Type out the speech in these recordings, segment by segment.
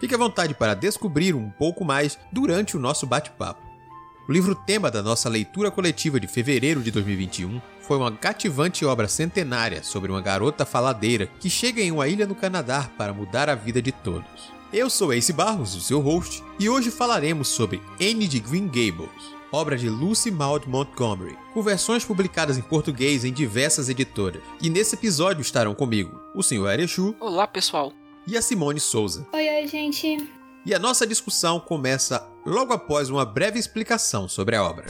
Fique à vontade para descobrir um pouco mais durante o nosso bate-papo. O livro tema da nossa leitura coletiva de fevereiro de 2021 foi uma cativante obra centenária sobre uma garota faladeira que chega em uma ilha no Canadá para mudar a vida de todos. Eu sou Ace Barros, o seu host, e hoje falaremos sobre Anne de Green Gables, obra de Lucy Maud Montgomery, com versões publicadas em português em diversas editoras. E nesse episódio estarão comigo o Sr. Erechu. Olá, pessoal e a Simone Souza. Oi, oi, gente. E a nossa discussão começa logo após uma breve explicação sobre a obra.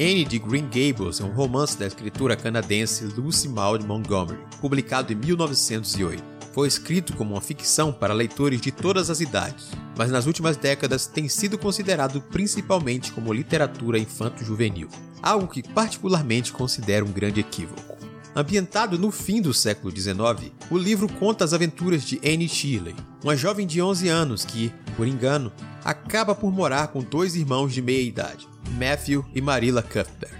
Anne de Green Gables é um romance da escritora canadense Lucy Maud Montgomery, publicado em 1908. Foi escrito como uma ficção para leitores de todas as idades, mas nas últimas décadas tem sido considerado principalmente como literatura infanto-juvenil, algo que particularmente considero um grande equívoco. Ambientado no fim do século XIX, o livro conta as aventuras de Anne Shirley, uma jovem de 11 anos que, por engano, acaba por morar com dois irmãos de meia idade. Matthew e Marilla Cuthbert.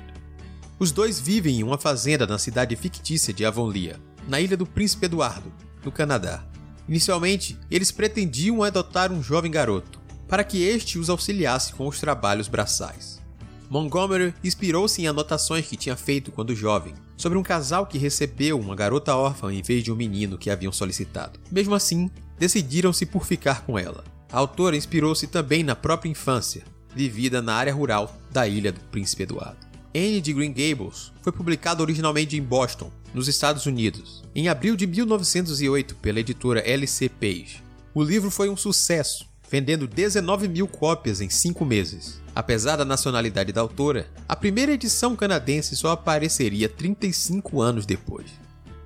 Os dois vivem em uma fazenda na cidade fictícia de Avonlea, na ilha do Príncipe Eduardo, no Canadá. Inicialmente, eles pretendiam adotar um jovem garoto, para que este os auxiliasse com os trabalhos braçais. Montgomery inspirou-se em anotações que tinha feito quando jovem, sobre um casal que recebeu uma garota órfã em vez de um menino que haviam solicitado. Mesmo assim, decidiram-se por ficar com ela. A autora inspirou-se também na própria infância, vivida na área rural da ilha do Príncipe Eduardo. Anne de Green Gables foi publicado originalmente em Boston, nos Estados Unidos, em abril de 1908 pela editora LC Page. O livro foi um sucesso, vendendo 19 mil cópias em cinco meses. Apesar da nacionalidade da autora, a primeira edição canadense só apareceria 35 anos depois.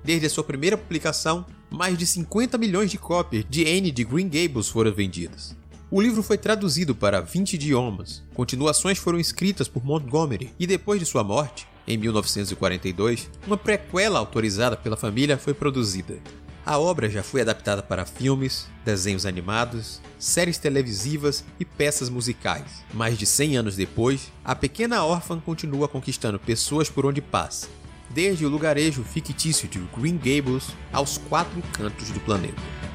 Desde a sua primeira publicação, mais de 50 milhões de cópias de Anne de Green Gables foram vendidas. O livro foi traduzido para 20 idiomas, continuações foram escritas por Montgomery e depois de sua morte, em 1942, uma prequela autorizada pela família foi produzida. A obra já foi adaptada para filmes, desenhos animados, séries televisivas e peças musicais. Mais de 100 anos depois, a pequena órfã continua conquistando pessoas por onde passa, desde o lugarejo fictício de Green Gables aos quatro cantos do planeta.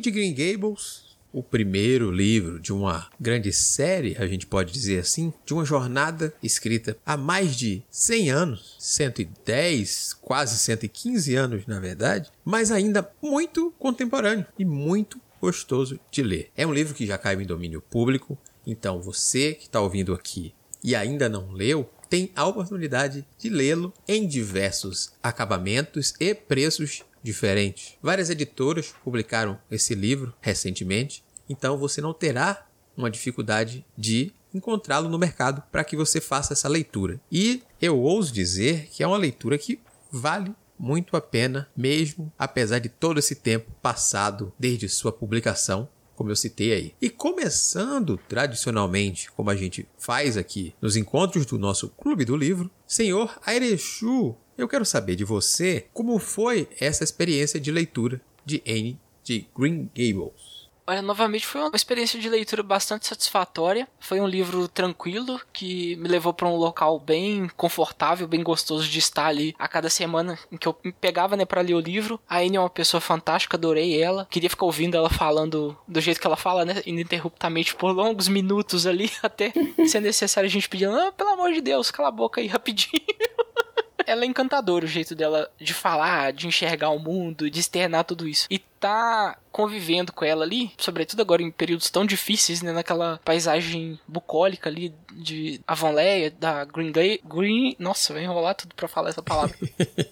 De Green Gables, o primeiro livro de uma grande série, a gente pode dizer assim, de uma jornada escrita há mais de 100 anos, 110, quase 115 anos na verdade, mas ainda muito contemporâneo e muito gostoso de ler. É um livro que já caiu em domínio público, então você que está ouvindo aqui e ainda não leu, tem a oportunidade de lê-lo em diversos acabamentos e preços diferentes. Várias editoras publicaram esse livro recentemente, então você não terá uma dificuldade de encontrá-lo no mercado para que você faça essa leitura. E eu ouso dizer que é uma leitura que vale muito a pena, mesmo apesar de todo esse tempo passado desde sua publicação, como eu citei aí. E começando tradicionalmente, como a gente faz aqui nos encontros do nosso Clube do Livro, senhor Airechu eu quero saber de você como foi essa experiência de leitura de Anne de Green Gables. Olha, novamente foi uma experiência de leitura bastante satisfatória. Foi um livro tranquilo que me levou para um local bem confortável, bem gostoso de estar ali a cada semana em que eu me pegava, né, para ler o livro. A Anne é uma pessoa fantástica, adorei ela. Queria ficar ouvindo ela falando do jeito que ela fala, né, ininterruptamente por longos minutos ali, até se é necessário a gente pedir, ah, pelo amor de Deus, cala a boca aí rapidinho. ela é encantadora, o jeito dela de falar, de enxergar o mundo, de externar tudo isso. E tá convivendo com ela ali, sobretudo agora em períodos tão difíceis, né, naquela paisagem bucólica ali de Avonlea, da Green Gay, Green, nossa, vai enrolar tudo para falar essa palavra.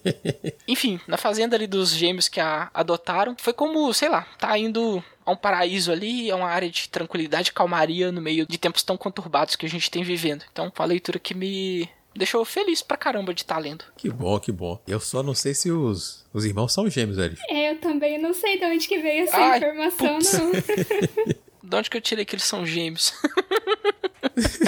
Enfim, na fazenda ali dos gêmeos que a adotaram, foi como, sei lá, tá indo a um paraíso ali, a uma área de tranquilidade, calmaria no meio de tempos tão conturbados que a gente tem vivendo. Então, uma leitura que me deixou feliz pra caramba de estar tá lendo. Que bom, que bom. Eu só não sei se os, os irmãos são gêmeos, Elif. É, eu também não sei de onde que veio essa Ai, informação, putz. não. de onde que eu tirei que eles são gêmeos?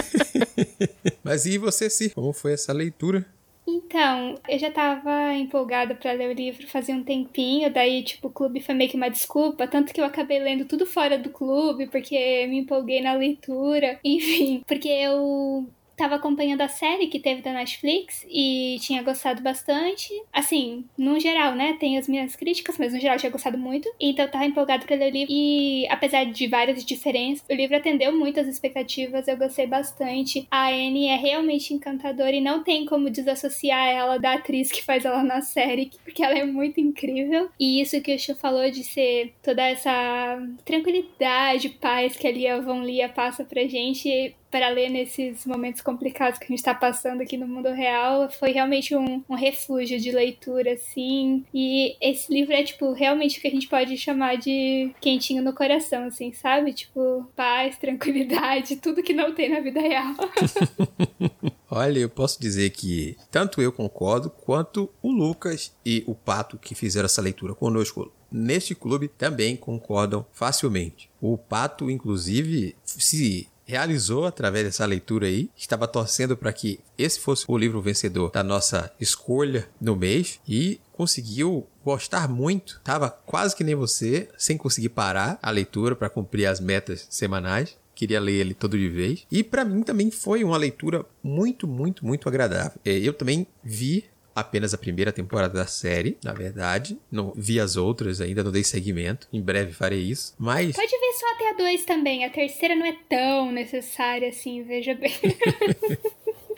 Mas e você, sim? Como foi essa leitura? Então, eu já tava empolgada para ler o livro fazia um tempinho, daí, tipo, o clube foi meio que uma desculpa, tanto que eu acabei lendo tudo fora do clube, porque me empolguei na leitura, enfim, porque eu tava acompanhando a série que teve da Netflix e tinha gostado bastante. Assim, no geral, né? Tem as minhas críticas, mas no geral tinha gostado muito. Então eu tava empolgado pra ler o livro. E apesar de várias diferenças, o livro atendeu muito as expectativas. Eu gostei bastante. A Anne é realmente encantadora e não tem como desassociar ela da atriz que faz ela na série, porque ela é muito incrível. E isso que o Chu falou de ser toda essa tranquilidade, paz que a Lia Von Lia passa pra gente para ler nesses momentos complicados que a gente está passando aqui no mundo real foi realmente um, um, refúgio de leitura, assim. E esse livro é, tipo, realmente o que a gente pode chamar de quentinho no coração, assim, sabe? Tipo, paz, tranquilidade, tudo que não tem na vida real. Olha, eu posso dizer que tanto eu concordo quanto o Lucas e o Pato que fizeram essa leitura conosco neste clube também concordam facilmente. O Pato, inclusive, se realizou através dessa leitura aí. Estava torcendo para que esse fosse o livro vencedor da nossa escolha no mês e conseguiu gostar muito. Tava quase que nem você, sem conseguir parar a leitura para cumprir as metas semanais queria ler ele todo de vez. E para mim também foi uma leitura muito, muito, muito agradável. É, eu também vi apenas a primeira temporada da série, na verdade. Não vi as outras ainda, não dei seguimento. Em breve farei isso. Mas. Pode ver só até a 2 também. A terceira não é tão necessária assim, veja bem.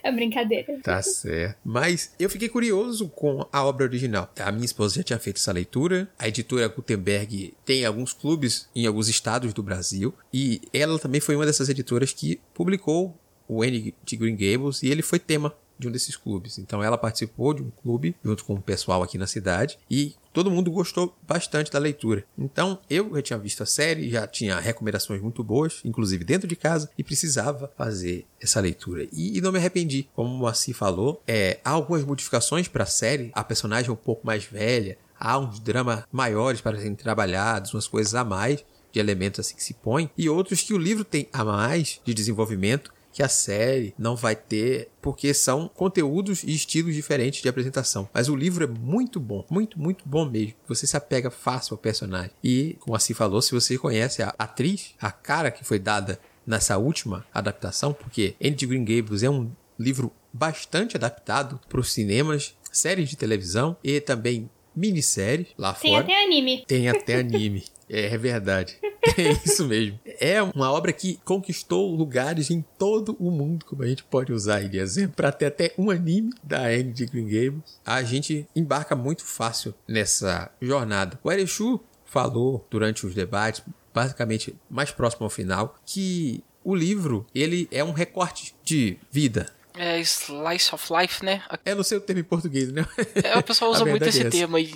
É brincadeira. Tá certo. Mas eu fiquei curioso com a obra original. A minha esposa já tinha feito essa leitura. A editora Gutenberg tem alguns clubes em alguns estados do Brasil. E ela também foi uma dessas editoras que publicou o N de Green Gables e ele foi tema de um desses clubes. Então ela participou de um clube junto com o pessoal aqui na cidade e todo mundo gostou bastante da leitura. Então eu já tinha visto a série, já tinha recomendações muito boas, inclusive dentro de casa, e precisava fazer essa leitura. E, e não me arrependi. Como o Moacir falou, é, há algumas modificações para a série, a personagem é um pouco mais velha, há uns dramas maiores para serem trabalhados, umas coisas a mais de elementos assim que se põem, e outros que o livro tem a mais de desenvolvimento que a série não vai ter, porque são conteúdos e estilos diferentes de apresentação. Mas o livro é muito bom, muito, muito bom mesmo. Você se apega fácil ao personagem. E, como assim falou, se você conhece a atriz, a cara que foi dada nessa última adaptação, porque Andy Green Gables é um livro bastante adaptado para os cinemas, séries de televisão e também minisséries lá Tem fora. Tem até anime. Tem até anime. É, é verdade. É isso mesmo. É uma obra que conquistou lugares em todo o mundo, como a gente pode usar aí de exemplo, para ter até um anime da Anne de Green Gables. A gente embarca muito fácil nessa jornada. O Erechu falou durante os debates, basicamente mais próximo ao final, que o livro ele é um recorte de vida, é slice of life, né? É no seu termo em português, né? É, o pessoal usa muito esse é termo aí.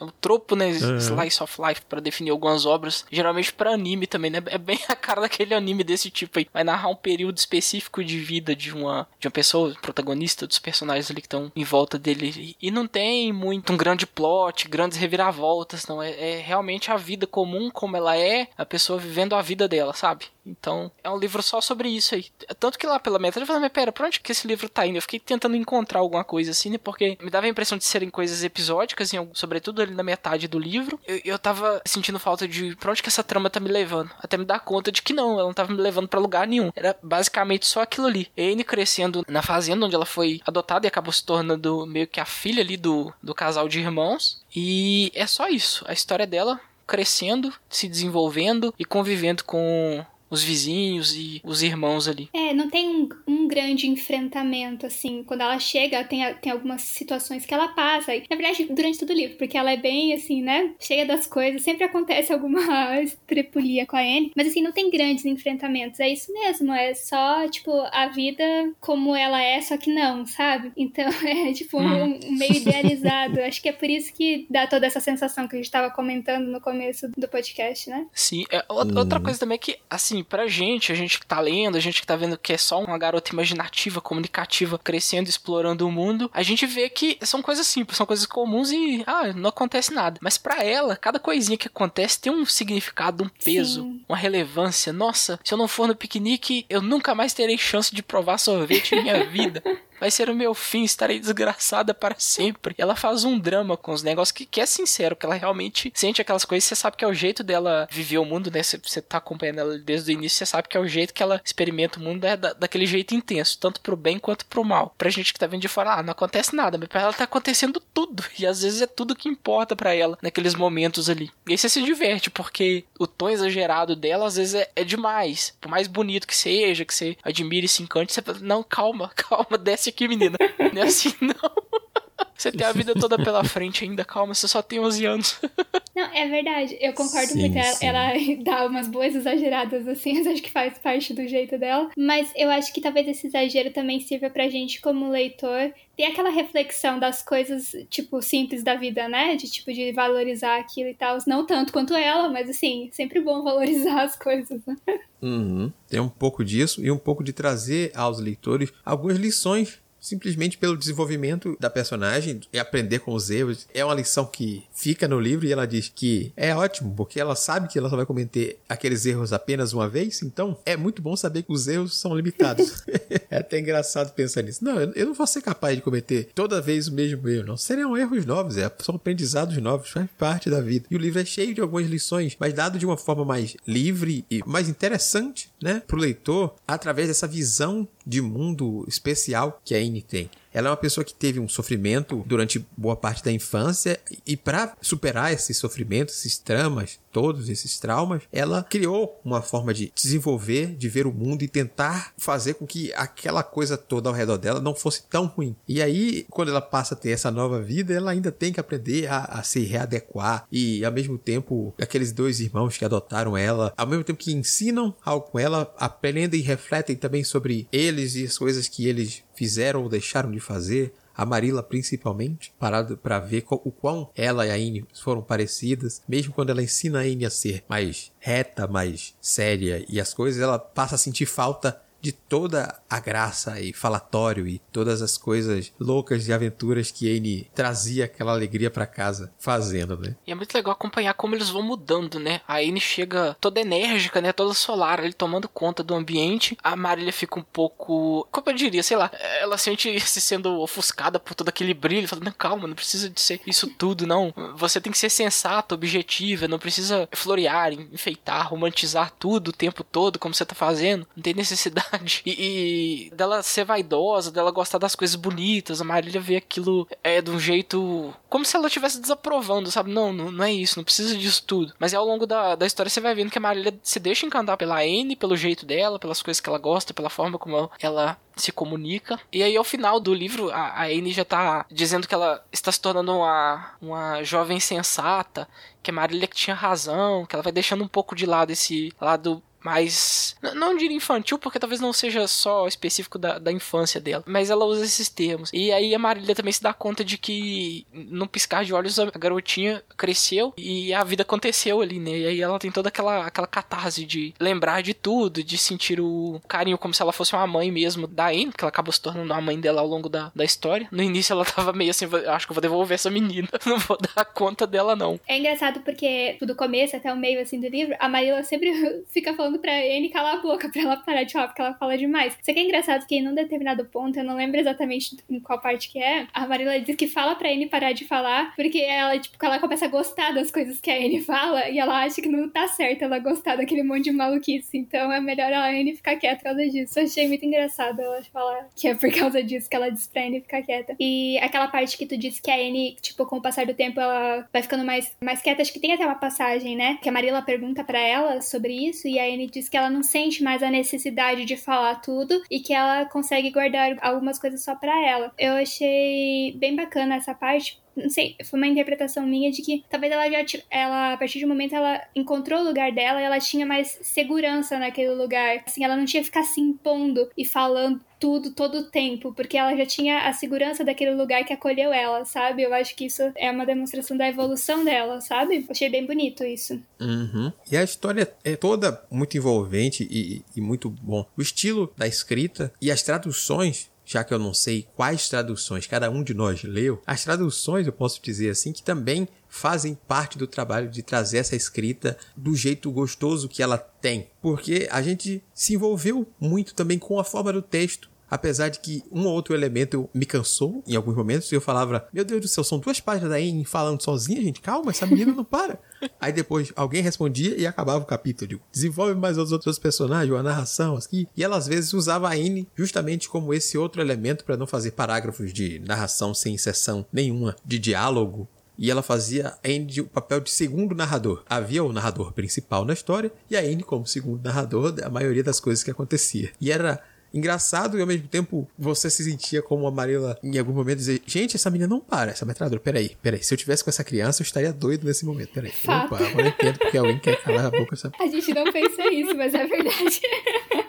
É um tropo, né? Uhum. Slice of life para definir algumas obras. Geralmente para anime também, né? É bem a cara daquele anime desse tipo aí. Vai narrar um período específico de vida de uma, de uma pessoa, protagonista, dos personagens ali que estão em volta dele. E não tem muito um grande plot, grandes reviravoltas, não. É, é realmente a vida comum como ela é, a pessoa vivendo a vida dela, sabe? Então, é um livro só sobre isso aí. Tanto que lá pela metade eu falei, mas pera, pra onde que esse livro tá indo? Eu fiquei tentando encontrar alguma coisa assim, né? Porque me dava a impressão de serem coisas episódicas, em, sobretudo ali na metade do livro. Eu, eu tava sentindo falta de pra onde que essa trama tá me levando. Até me dar conta de que não, ela não tava me levando para lugar nenhum. Era basicamente só aquilo ali. Anne crescendo na fazenda onde ela foi adotada e acabou se tornando meio que a filha ali do, do casal de irmãos. E é só isso. A história dela crescendo, se desenvolvendo e convivendo com os vizinhos e os irmãos ali. É, não tem um, um grande enfrentamento, assim. Quando ela chega, tem, tem algumas situações que ela passa. E, na verdade, durante todo o livro, porque ela é bem, assim, né? Cheia das coisas. Sempre acontece alguma estrepulia com a Anne. Mas, assim, não tem grandes enfrentamentos. É isso mesmo. É só, tipo, a vida como ela é, só que não, sabe? Então, é, tipo, um, um meio idealizado. Acho que é por isso que dá toda essa sensação que a gente tava comentando no começo do podcast, né? Sim. É, outra coisa também é que, assim, pra gente, a gente que tá lendo, a gente que tá vendo que é só uma garota imaginativa, comunicativa, crescendo, explorando o mundo, a gente vê que são coisas simples, são coisas comuns e, ah, não acontece nada. Mas para ela, cada coisinha que acontece tem um significado, um peso, Sim. uma relevância. Nossa, se eu não for no piquenique, eu nunca mais terei chance de provar sorvete em minha vida. Vai ser o meu fim, estarei desgraçada para sempre. Ela faz um drama com os negócios que, que é sincero, que ela realmente sente aquelas coisas. Você sabe que é o jeito dela viver o mundo, né? Você, você tá acompanhando ela desde o início, você sabe que é o jeito que ela experimenta o mundo, é da, daquele jeito intenso, tanto pro bem quanto pro mal. Pra gente que tá vendo de fora, ah, não acontece nada, mas pra ela tá acontecendo tudo. E às vezes é tudo que importa para ela naqueles momentos ali. E aí você se diverte, porque o tom exagerado dela às vezes é, é demais. Por mais bonito que seja, que você admire e se encante, você fala, não, calma, calma, desce aqui, menina. Não é assim, não. Você tem a vida toda pela frente ainda, calma, você só tem 11 anos. Não, é verdade, eu concordo sim, muito. Ela, ela, dá umas boas exageradas assim, acho que faz parte do jeito dela. Mas eu acho que talvez esse exagero também sirva pra gente, como leitor, ter aquela reflexão das coisas, tipo, simples da vida, né? De tipo, de valorizar aquilo e tal. Não tanto quanto ela, mas assim, sempre bom valorizar as coisas, né? Uhum. Tem um pouco disso e um pouco de trazer aos leitores algumas lições simplesmente pelo desenvolvimento da personagem e aprender com os erros. É uma lição que fica no livro e ela diz que é ótimo, porque ela sabe que ela só vai cometer aqueles erros apenas uma vez, então é muito bom saber que os erros são limitados. é até engraçado pensar nisso. Não, eu não vou ser capaz de cometer toda vez o mesmo erro, não. Seriam erros novos, é, são aprendizados novos, faz parte da vida. E o livro é cheio de algumas lições, mas dado de uma forma mais livre e mais interessante, né, pro leitor, através dessa visão de mundo especial que a Tem. Ela é uma pessoa que teve um sofrimento durante boa parte da infância e para superar esse sofrimento, esses tramas, todos esses traumas, ela criou uma forma de desenvolver, de ver o mundo e tentar fazer com que aquela coisa toda ao redor dela não fosse tão ruim. E aí, quando ela passa a ter essa nova vida, ela ainda tem que aprender a, a se readequar e, ao mesmo tempo, aqueles dois irmãos que adotaram ela, ao mesmo tempo que ensinam algo com ela, aprendem e refletem também sobre eles e as coisas que eles fizeram ou deixaram de fazer, a Marilla principalmente, parado para ver o quão ela e a Anne foram parecidas, mesmo quando ela ensina a Anne a ser mais reta, mais séria e as coisas, ela passa a sentir falta de toda a graça e falatório e todas as coisas loucas de aventuras que Anne trazia aquela alegria para casa fazendo, né? E é muito legal acompanhar como eles vão mudando, né? A Anne chega toda enérgica, né? Toda solar, ele tomando conta do ambiente. A Marília fica um pouco, como eu diria, sei lá, ela sente se sendo ofuscada por todo aquele brilho, falando, calma, não precisa de ser isso tudo, não. Você tem que ser sensato, objetiva, não precisa florear, enfeitar, romantizar tudo o tempo todo como você tá fazendo. Não tem necessidade E, e, dela ser vaidosa, dela gostar das coisas bonitas, a Marília vê aquilo é de um jeito. Como se ela estivesse desaprovando, sabe? Não, não, não, é isso, não precisa disso tudo. Mas ao longo da, da história você vai vendo que a Marília se deixa encantar pela Anne, pelo jeito dela, pelas coisas que ela gosta, pela forma como ela se comunica. E aí, ao final do livro, a, a Anne já tá dizendo que ela está se tornando uma, uma jovem sensata, que a Marília que tinha razão, que ela vai deixando um pouco de lado esse lado mais. Não diria infantil, porque talvez não seja só específico da, da infância dela, mas ela usa esses termos. E aí a Marília também se dá conta de que, no piscar de olhos, a garotinha cresceu e a vida aconteceu ali, né? E aí ela tem toda aquela, aquela catarse de lembrar de tudo, de sentir o carinho como se ela fosse uma mãe mesmo da Anne, que ela acabou se tornando a mãe dela ao longo da, da história. No início ela tava meio assim, acho que eu vou devolver essa menina, não vou dar conta dela não. É engraçado porque do começo até o meio assim do livro, a Marília sempre fica falando falando pra Anne calar a boca pra ela parar de falar, porque ela fala demais. Só que é engraçado que em um determinado ponto, eu não lembro exatamente em qual parte que é, a Marilla diz que fala pra Anne parar de falar, porque ela, tipo, ela começa a gostar das coisas que a Anne fala, e ela acha que não tá certo ela gostar daquele monte de maluquice. Então é melhor a Anne ficar quieta por causa disso. Eu achei muito engraçado ela falar que é por causa disso que ela diz pra Anne ficar quieta. E aquela parte que tu disse que a Anne, tipo, com o passar do tempo, ela vai ficando mais, mais quieta. Acho que tem até uma passagem, né? Que a Marilla pergunta para ela sobre isso, e a Anne Diz que ela não sente mais a necessidade de falar tudo e que ela consegue guardar algumas coisas só para ela. Eu achei bem bacana essa parte, não sei, foi uma interpretação minha de que talvez ela já ela a partir um momento ela encontrou o lugar dela ela tinha mais segurança naquele lugar. Assim, ela não tinha que ficar se impondo e falando tudo todo o tempo, porque ela já tinha a segurança daquele lugar que acolheu ela, sabe? Eu acho que isso é uma demonstração da evolução dela, sabe? Achei bem bonito isso. Uhum. E a história é toda muito envolvente e, e muito bom. O estilo da escrita e as traduções já que eu não sei quais traduções cada um de nós leu, as traduções eu posso dizer assim que também fazem parte do trabalho de trazer essa escrita do jeito gostoso que ela tem, porque a gente se envolveu muito também com a forma do texto. Apesar de que um ou outro elemento me cansou em alguns momentos, e eu falava: Meu Deus do céu, são duas páginas da Anne falando sozinha, gente, calma, essa menina não para. Aí depois alguém respondia e acabava o capítulo. Digo, desenvolve mais os outros personagens, ou a narração aqui. E ela às vezes usava a Anne justamente como esse outro elemento para não fazer parágrafos de narração sem inserção nenhuma de diálogo e ela fazia a Anne o papel de segundo narrador. Havia o narrador principal na história e a Anne como segundo narrador da maioria das coisas que acontecia. E era engraçado e ao mesmo tempo você se sentia como a Marilla em algum momento dizer: Gente, essa menina não para, essa metralhadora. Peraí, peraí. Se eu tivesse com essa criança, eu estaria doido nesse momento. Peraí. Fato. Não para. Agora eu entendo porque alguém quer calar a boca. Sabe? A gente não pensa isso, mas é verdade.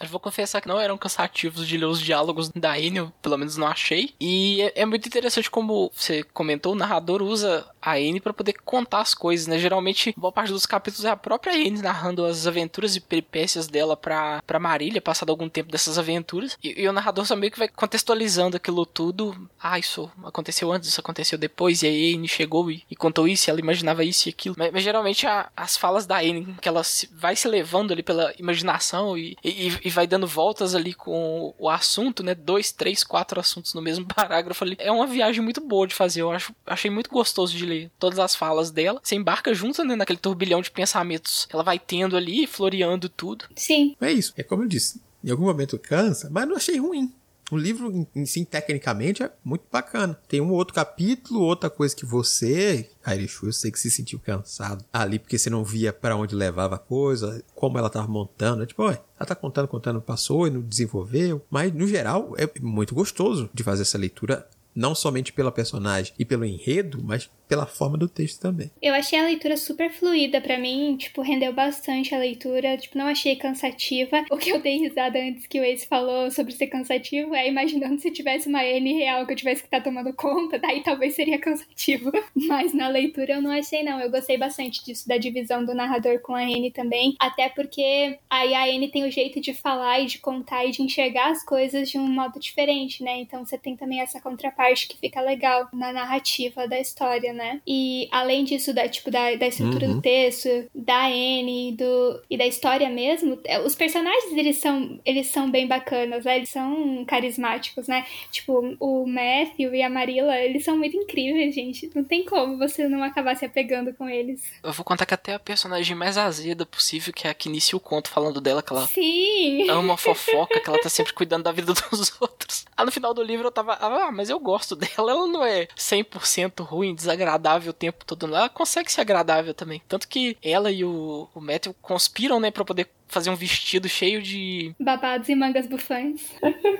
Eu vou confessar que não eram cansativos de ler os diálogos da Enio, pelo menos não achei. E é, é muito interessante como você comentou, o narrador usa a Anne para poder contar as coisas, né? Geralmente, boa parte dos capítulos é a própria Anne narrando as aventuras e peripécias dela pra, pra Marília, passado algum tempo dessas aventuras. E, e o narrador só meio que vai contextualizando aquilo tudo. Ah, isso aconteceu antes, isso aconteceu depois, e a Anne chegou e, e contou isso, e ela imaginava isso e aquilo. Mas, mas geralmente a, as falas da Anne, que ela se, vai se levando ali pela imaginação e, e, e, vai dando voltas ali com o assunto, né? Dois, três, quatro assuntos no mesmo parágrafo ali. É uma viagem muito boa de fazer, eu acho, achei muito gostoso de ler todas as falas dela. Você embarca junto, né, naquele turbilhão de pensamentos que ela vai tendo ali, floreando tudo. Sim. É isso. É como eu disse. Em algum momento cansa, mas não achei ruim. O livro em si, tecnicamente, é muito bacana. Tem um outro capítulo, outra coisa que você, Airishu, eu sei que se sentiu cansado ali, porque você não via para onde levava a coisa, como ela tava montando. É tipo, ela tá contando, contando, passou e não desenvolveu. Mas, no geral, é muito gostoso de fazer essa leitura não somente pela personagem e pelo enredo, mas pela forma do texto também. Eu achei a leitura super fluida para mim, tipo, rendeu bastante a leitura, tipo, não achei cansativa. O que eu dei risada antes que o Ace falou sobre ser cansativo é imaginando se tivesse uma N real que eu tivesse que estar tá tomando conta, daí talvez seria cansativo. Mas na leitura eu não achei não, eu gostei bastante disso da divisão do narrador com a N também, até porque aí a N tem o jeito de falar e de contar e de enxergar as coisas de um modo diferente, né? Então você tem também essa contraparte que fica legal na narrativa da história, né? E além disso, da, tipo, da, da estrutura uhum. do texto, da Anne do, e da história mesmo, é, os personagens, eles são, eles são bem bacanas, né? Eles são carismáticos, né? Tipo, o Matthew e a Marilla, eles são muito incríveis, gente. Não tem como você não acabar se apegando com eles. Eu vou contar que até a personagem mais azeda possível, que é a que inicia o conto falando dela, que ela Sim. ama fofoca, que ela tá sempre cuidando da vida dos outros. Ah, no final do livro eu tava, ah, mas eu gosto dela, ela não é 100% ruim, desagradável agradável o tempo todo, ela consegue ser agradável também. Tanto que ela e o, o Matthew conspiram, né, pra poder fazer um vestido cheio de. Babados e mangas bufãs.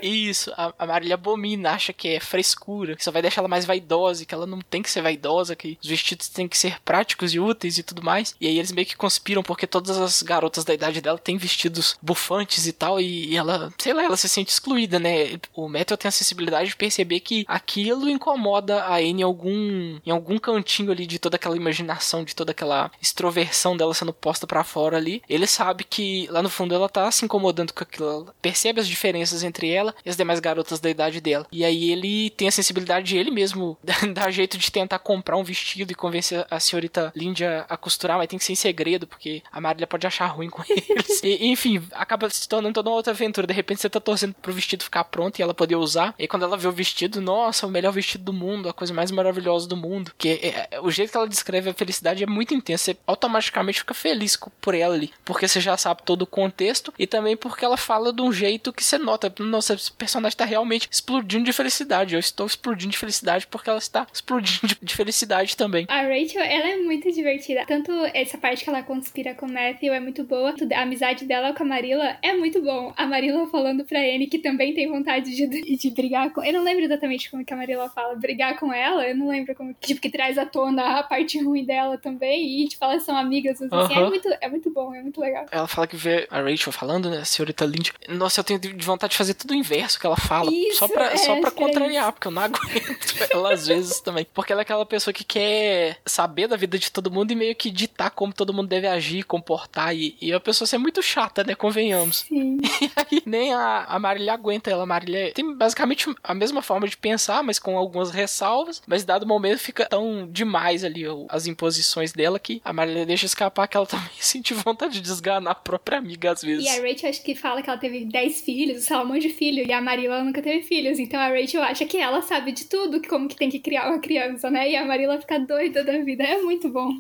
Isso, a, a Marília abomina, acha que é frescura, que só vai deixar ela mais vaidosa, que ela não tem que ser vaidosa, que os vestidos têm que ser práticos e úteis e tudo mais. E aí eles meio que conspiram, porque todas as garotas da idade dela têm vestidos bufantes e tal, e, e ela, sei lá, ela se sente excluída, né? O Metal tem a sensibilidade de perceber que aquilo incomoda a Anne em algum, em algum cantinho ali de toda aquela imaginação, de toda aquela extroversão dela sendo posta para fora ali. Ele sabe que lá no fundo ela tá se incomodando com aquilo. Ela percebe as diferenças entre ela e as demais garotas da idade dela. E aí ele tem a sensibilidade de ele mesmo dar jeito de tentar comprar um vestido e convencer a senhorita Lindia a costurar, mas tem que ser em segredo, porque a Marília pode achar ruim com eles. E, enfim, acaba se tornando toda uma outra aventura. De repente você tá torcendo pro vestido ficar pronto e ela poder usar. E aí quando ela vê o vestido, nossa, o melhor vestido do mundo, a coisa mais maravilhosa do mundo. Que é, é, o jeito que ela descreve a felicidade é muito intenso. Você automaticamente fica feliz por ela ali. Porque você já sabe todo o contexto e também porque ela fala de um jeito que você nota, nossa, esse personagem tá realmente explodindo de felicidade. Eu estou explodindo de felicidade porque ela está explodindo de felicidade também. A Rachel, ela é muito divertida. Tanto essa parte que ela conspira com o Matthew é muito boa, a amizade dela com a Marilla é muito bom. A Marilla falando pra Anne que também tem vontade de, de brigar com. Eu não lembro exatamente como que a Marilla fala, brigar com ela, eu não lembro como. Tipo, que traz à tona a parte ruim dela também e, tipo, elas são amigas, assim. Uh -huh. é, muito, é muito bom, é muito legal. Ela fala que vê a Rachel falando, né, a senhorita Lynch. Nossa, eu tenho de vontade de fazer tudo o inverso que ela fala. Isso, só pra, é, só pra contrariar, porque eu não aguento ela às vezes também. Porque ela é aquela pessoa que quer saber da vida de todo mundo e meio que ditar como todo mundo deve agir, comportar. E, e a pessoa ser muito chata, né? Convenhamos. Sim. E aí nem a, a Marília aguenta ela. A Marília tem basicamente a mesma forma de pensar, mas com algumas ressalvas. Mas dado momento fica tão demais ali as imposições dela que a Marília deixa escapar que ela também sente vontade de desganar a própria amiga às vezes. E a Rachel acho que fala que ela teve 10 filhos, sei lá, um monte de filho. E a Marilla nunca teve filhos. Então a Rachel acha que ela sabe de tudo, como que tem que criar uma criança, né? E a Marilla fica doida da vida. É muito bom.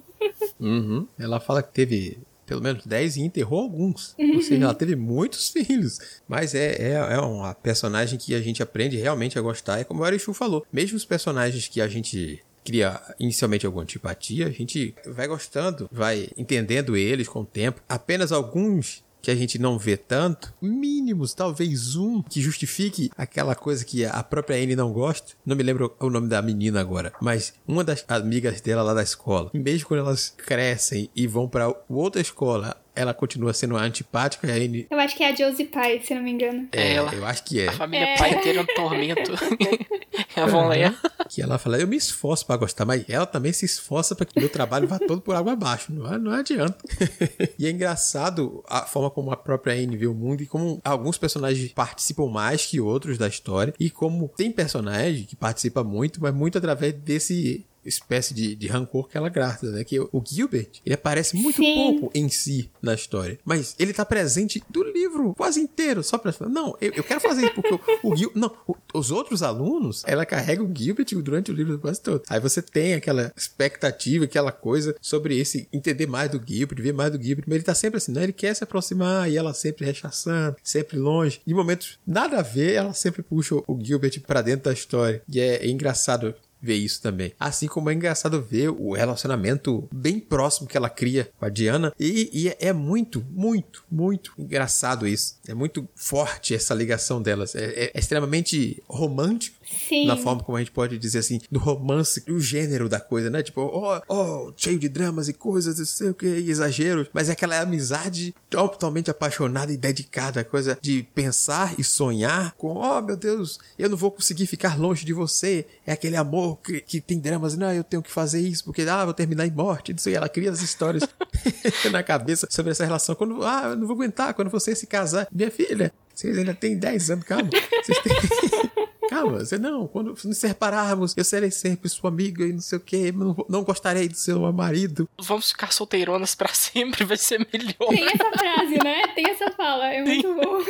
Uhum. Ela fala que teve pelo menos 10 e enterrou alguns. Uhum. Ou seja, ela teve muitos filhos. Mas é, é, é uma personagem que a gente aprende realmente a gostar. É como o Arishu falou. Mesmo os personagens que a gente cria inicialmente alguma antipatia, a gente vai gostando, vai entendendo eles com o tempo. Apenas alguns que a gente não vê tanto, mínimos, talvez um que justifique aquela coisa que a própria Anne não gosta. Não me lembro o nome da menina agora, mas uma das amigas dela lá da escola, mesmo quando elas crescem e vão para outra escola, ela continua sendo antipática e a Anne... Eu acho que é a Josie Pai, se não me engano. É, ela. Eu acho que é. A família é. Pai inteira é um tormento. é a Von Leia. Que ela fala, eu me esforço para gostar, mas ela também se esforça para que meu trabalho vá todo por água abaixo. Não, não adianta. e é engraçado a forma como a própria Anne vê o mundo e como alguns personagens participam mais que outros da história e como tem personagem que participa muito, mas muito através desse espécie de, de rancor que ela guarda, né? Que o Gilbert, ele aparece muito Sim. pouco em si na história, mas ele tá presente do livro quase inteiro, só pra falar, não, eu, eu quero fazer isso, porque o, o Gil, não, o, os outros alunos, ela carrega o Gilbert durante o livro quase todo. Aí você tem aquela expectativa, aquela coisa sobre esse, entender mais do Gilbert, ver mais do Gilbert, mas ele tá sempre assim, não, ele quer se aproximar e ela sempre rechaçando, sempre longe. Em momentos nada a ver, ela sempre puxa o Gilbert para dentro da história. E é, é engraçado ver isso também. Assim como é engraçado ver o relacionamento bem próximo que ela cria com a Diana. E, e é muito, muito, muito engraçado isso. É muito forte essa ligação delas. É, é, é extremamente romântico. Sim. Na forma como a gente pode dizer assim, do romance, o gênero da coisa, né? Tipo, oh, oh cheio de dramas e coisas, não sei o que, exageros. Mas é aquela amizade totalmente apaixonada e dedicada, a coisa de pensar e sonhar com, oh meu Deus, eu não vou conseguir ficar longe de você. É aquele amor que, que tem dramas, não, eu tenho que fazer isso porque, ah, vou terminar em morte, não sei, ela cria as histórias na cabeça sobre essa relação. Quando, ah, eu não vou aguentar, quando você se casar, minha filha, vocês ainda têm 10 anos, calma, vocês têm... Calma, você não, quando nos separarmos, eu serei sempre sua amiga e não sei o que, não, não gostarei de ser meu marido. Vamos ficar solteironas para sempre, vai ser melhor. Tem essa frase, né? Tem essa fala, é muito bom.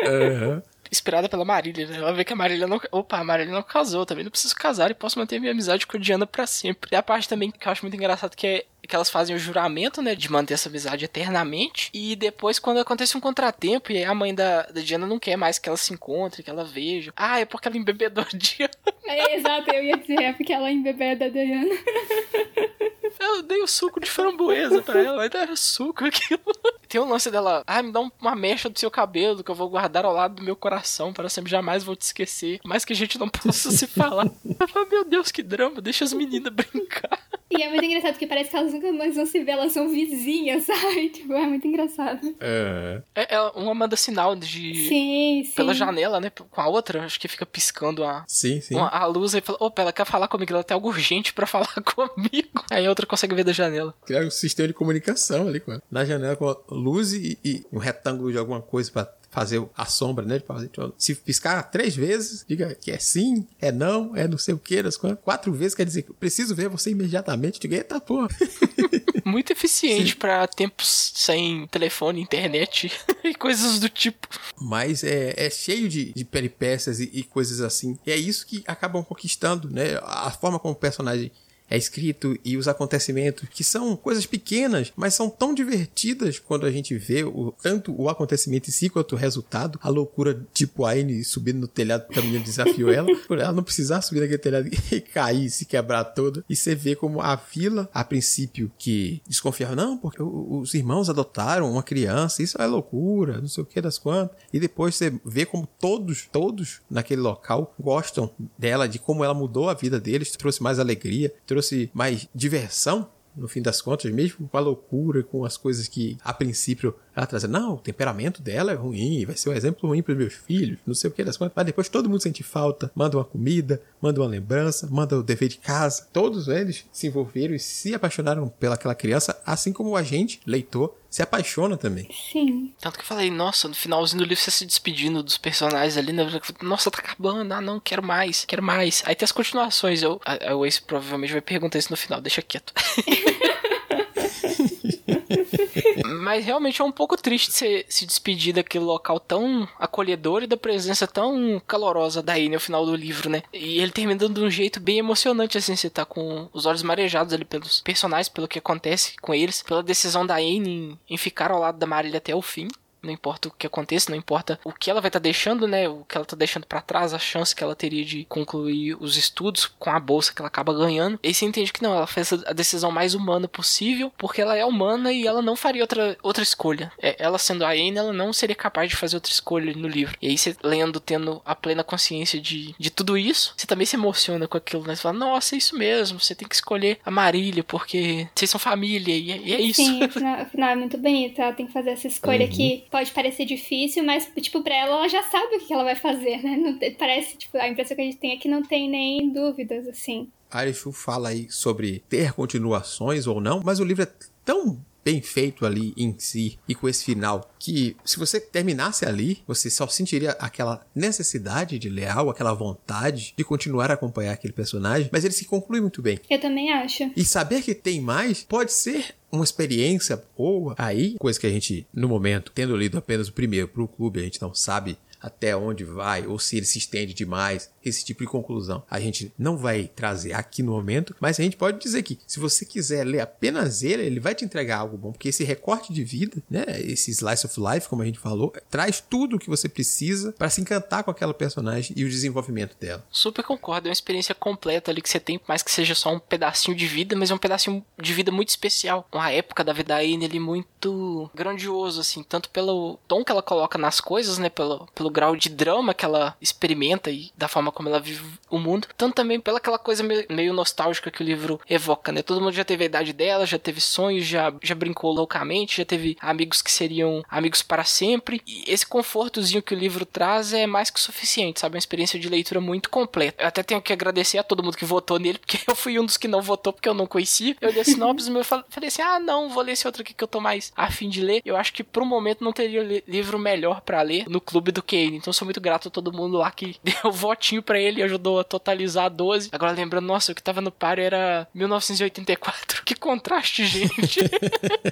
Uhum inspirada pela Marília, né? Ela vê que a Marília não. Opa, a Marília não casou, também não preciso casar e posso manter minha amizade com a Diana pra sempre. E a parte também que eu acho muito engraçado que é que elas fazem o juramento, né, de manter essa amizade eternamente. E depois, quando acontece um contratempo e a mãe da, da Diana não quer mais que ela se encontre, que ela veja. Ah, é porque ela embebedou a Diana. É, exato, eu ia dizer, é porque ela embebeda a Diana. Eu dei o suco de framboesa pra ela, mas era suco aquilo. Tem um lance dela, ah, me dá uma mecha do seu cabelo que eu vou guardar ao lado do meu coração para sempre jamais vou te esquecer. Mais que a gente não possa se falar. Eu falo, meu Deus, que drama, deixa as meninas brincar. E é muito engraçado porque parece que elas nunca mais vão se ver, elas são vizinhas, sabe? Tipo, é muito engraçado. É. É, é uma manda sinal de. Sim, sim. Pela janela, né? Com a outra, acho que fica piscando a. Sim, sim. Uma, a luz e fala: opa, ela quer falar comigo, ela tem algo urgente pra falar comigo. Aí a outra consegue ver da janela. Criar um sistema de comunicação ali, com na janela com luz e, e um retângulo de alguma coisa pra fazer a sombra, né? Se piscar três vezes, diga que é sim, é não, é não sei o que, quatro vezes quer dizer que preciso ver você imediatamente. Diga, eita porra. Muito eficiente para tempos sem telefone, internet e coisas do tipo. Mas é, é cheio de, de peripécias e, e coisas assim. E é isso que acabam conquistando, né? A forma como o personagem é escrito e os acontecimentos, que são coisas pequenas, mas são tão divertidas quando a gente vê o, tanto o acontecimento em si quanto o resultado. A loucura, tipo a Anne subindo no telhado porque a menina desafiou ela, por ela não precisar subir naquele telhado e cair, se quebrar toda. E você vê como a vila, a princípio, que desconfiava, não, porque os irmãos adotaram uma criança, isso é loucura, não sei o que das quantas. E depois você vê como todos, todos naquele local gostam dela, de como ela mudou a vida deles, trouxe mais alegria, trouxe mais diversão no fim das contas, mesmo com a loucura, com as coisas que a princípio ela traz, não, o temperamento dela é ruim, vai ser um exemplo ruim para os meus filhos, não sei o que das contas. Mas depois todo mundo sente falta, manda uma comida, manda uma lembrança, manda o dever de casa. Todos eles se envolveram e se apaixonaram pelaquela criança, assim como a gente, leitor, se apaixona também. Sim. Tanto que eu falei, nossa, no finalzinho do livro você se despedindo dos personagens ali, né? Nossa, tá acabando, ah não, quero mais, quero mais. Aí tem as continuações, eu, a, a Waze provavelmente vai perguntar isso no final, deixa quieto. Mas realmente é um pouco triste você se despedir daquele local tão acolhedor e da presença tão calorosa da Anne no final do livro, né? E ele terminando de um jeito bem emocionante, assim, você tá com os olhos marejados ali pelos personagens, pelo que acontece com eles, pela decisão da Anne em, em ficar ao lado da Marília até o fim não importa o que aconteça, não importa o que ela vai estar tá deixando, né? O que ela está deixando para trás, a chance que ela teria de concluir os estudos com a bolsa que ela acaba ganhando. E você entende que não, ela fez a decisão mais humana possível, porque ela é humana e ela não faria outra, outra escolha. É, ela sendo a Anne, ela não seria capaz de fazer outra escolha no livro. E aí você lendo, tendo a plena consciência de, de tudo isso, você também se emociona com aquilo, né? Você fala, nossa, é isso mesmo, você tem que escolher a Marília, porque vocês são família, e é, e é isso. Sim, afinal, afinal é muito bonito, ela tem que fazer essa escolha uhum. que pode parecer difícil, mas, tipo, pra ela, ela já sabe o que ela vai fazer, né? Não, parece, tipo, a impressão que a gente tem é que não tem nem dúvidas, assim. Arishu fala aí sobre ter continuações ou não, mas o livro é tão bem feito ali em si e com esse final que se você terminasse ali, você só sentiria aquela necessidade de leal, aquela vontade de continuar a acompanhar aquele personagem, mas ele se conclui muito bem. Eu também acho. E saber que tem mais pode ser uma experiência boa aí, coisa que a gente, no momento, tendo lido apenas o primeiro para o clube, a gente não sabe até onde vai, ou se ele se estende demais, esse tipo de conclusão. A gente não vai trazer aqui no momento, mas a gente pode dizer que se você quiser ler apenas ele, ele vai te entregar algo bom, porque esse recorte de vida, né, esse slice of life, como a gente falou, traz tudo o que você precisa para se encantar com aquela personagem e o desenvolvimento dela. Super concordo, é uma experiência completa ali que você tem, mais que seja só um pedacinho de vida, mas é um pedacinho de vida muito especial. Uma época da vida aí nele muito grandioso, assim, tanto pelo tom que ela coloca nas coisas, né, pelo, pelo pelo grau de drama que ela experimenta e da forma como ela vive o mundo, tanto também pela aquela coisa meio nostálgica que o livro evoca, né? Todo mundo já teve a idade dela, já teve sonhos, já, já brincou loucamente, já teve amigos que seriam amigos para sempre. E esse confortozinho que o livro traz é mais que suficiente, sabe? Uma experiência de leitura muito completa. Eu até tenho que agradecer a todo mundo que votou nele, porque eu fui um dos que não votou porque eu não conhecia. Eu li a sinopse, eu falei assim: ah, não, vou ler esse outro aqui que eu tô mais afim de ler. Eu acho que pro momento não teria livro melhor para ler no clube do que Kane. Então sou muito grato a todo mundo lá que deu votinho para ele e ajudou a totalizar 12. Agora lembrando, nossa, o que tava no páreo era 1984. Que contraste, gente.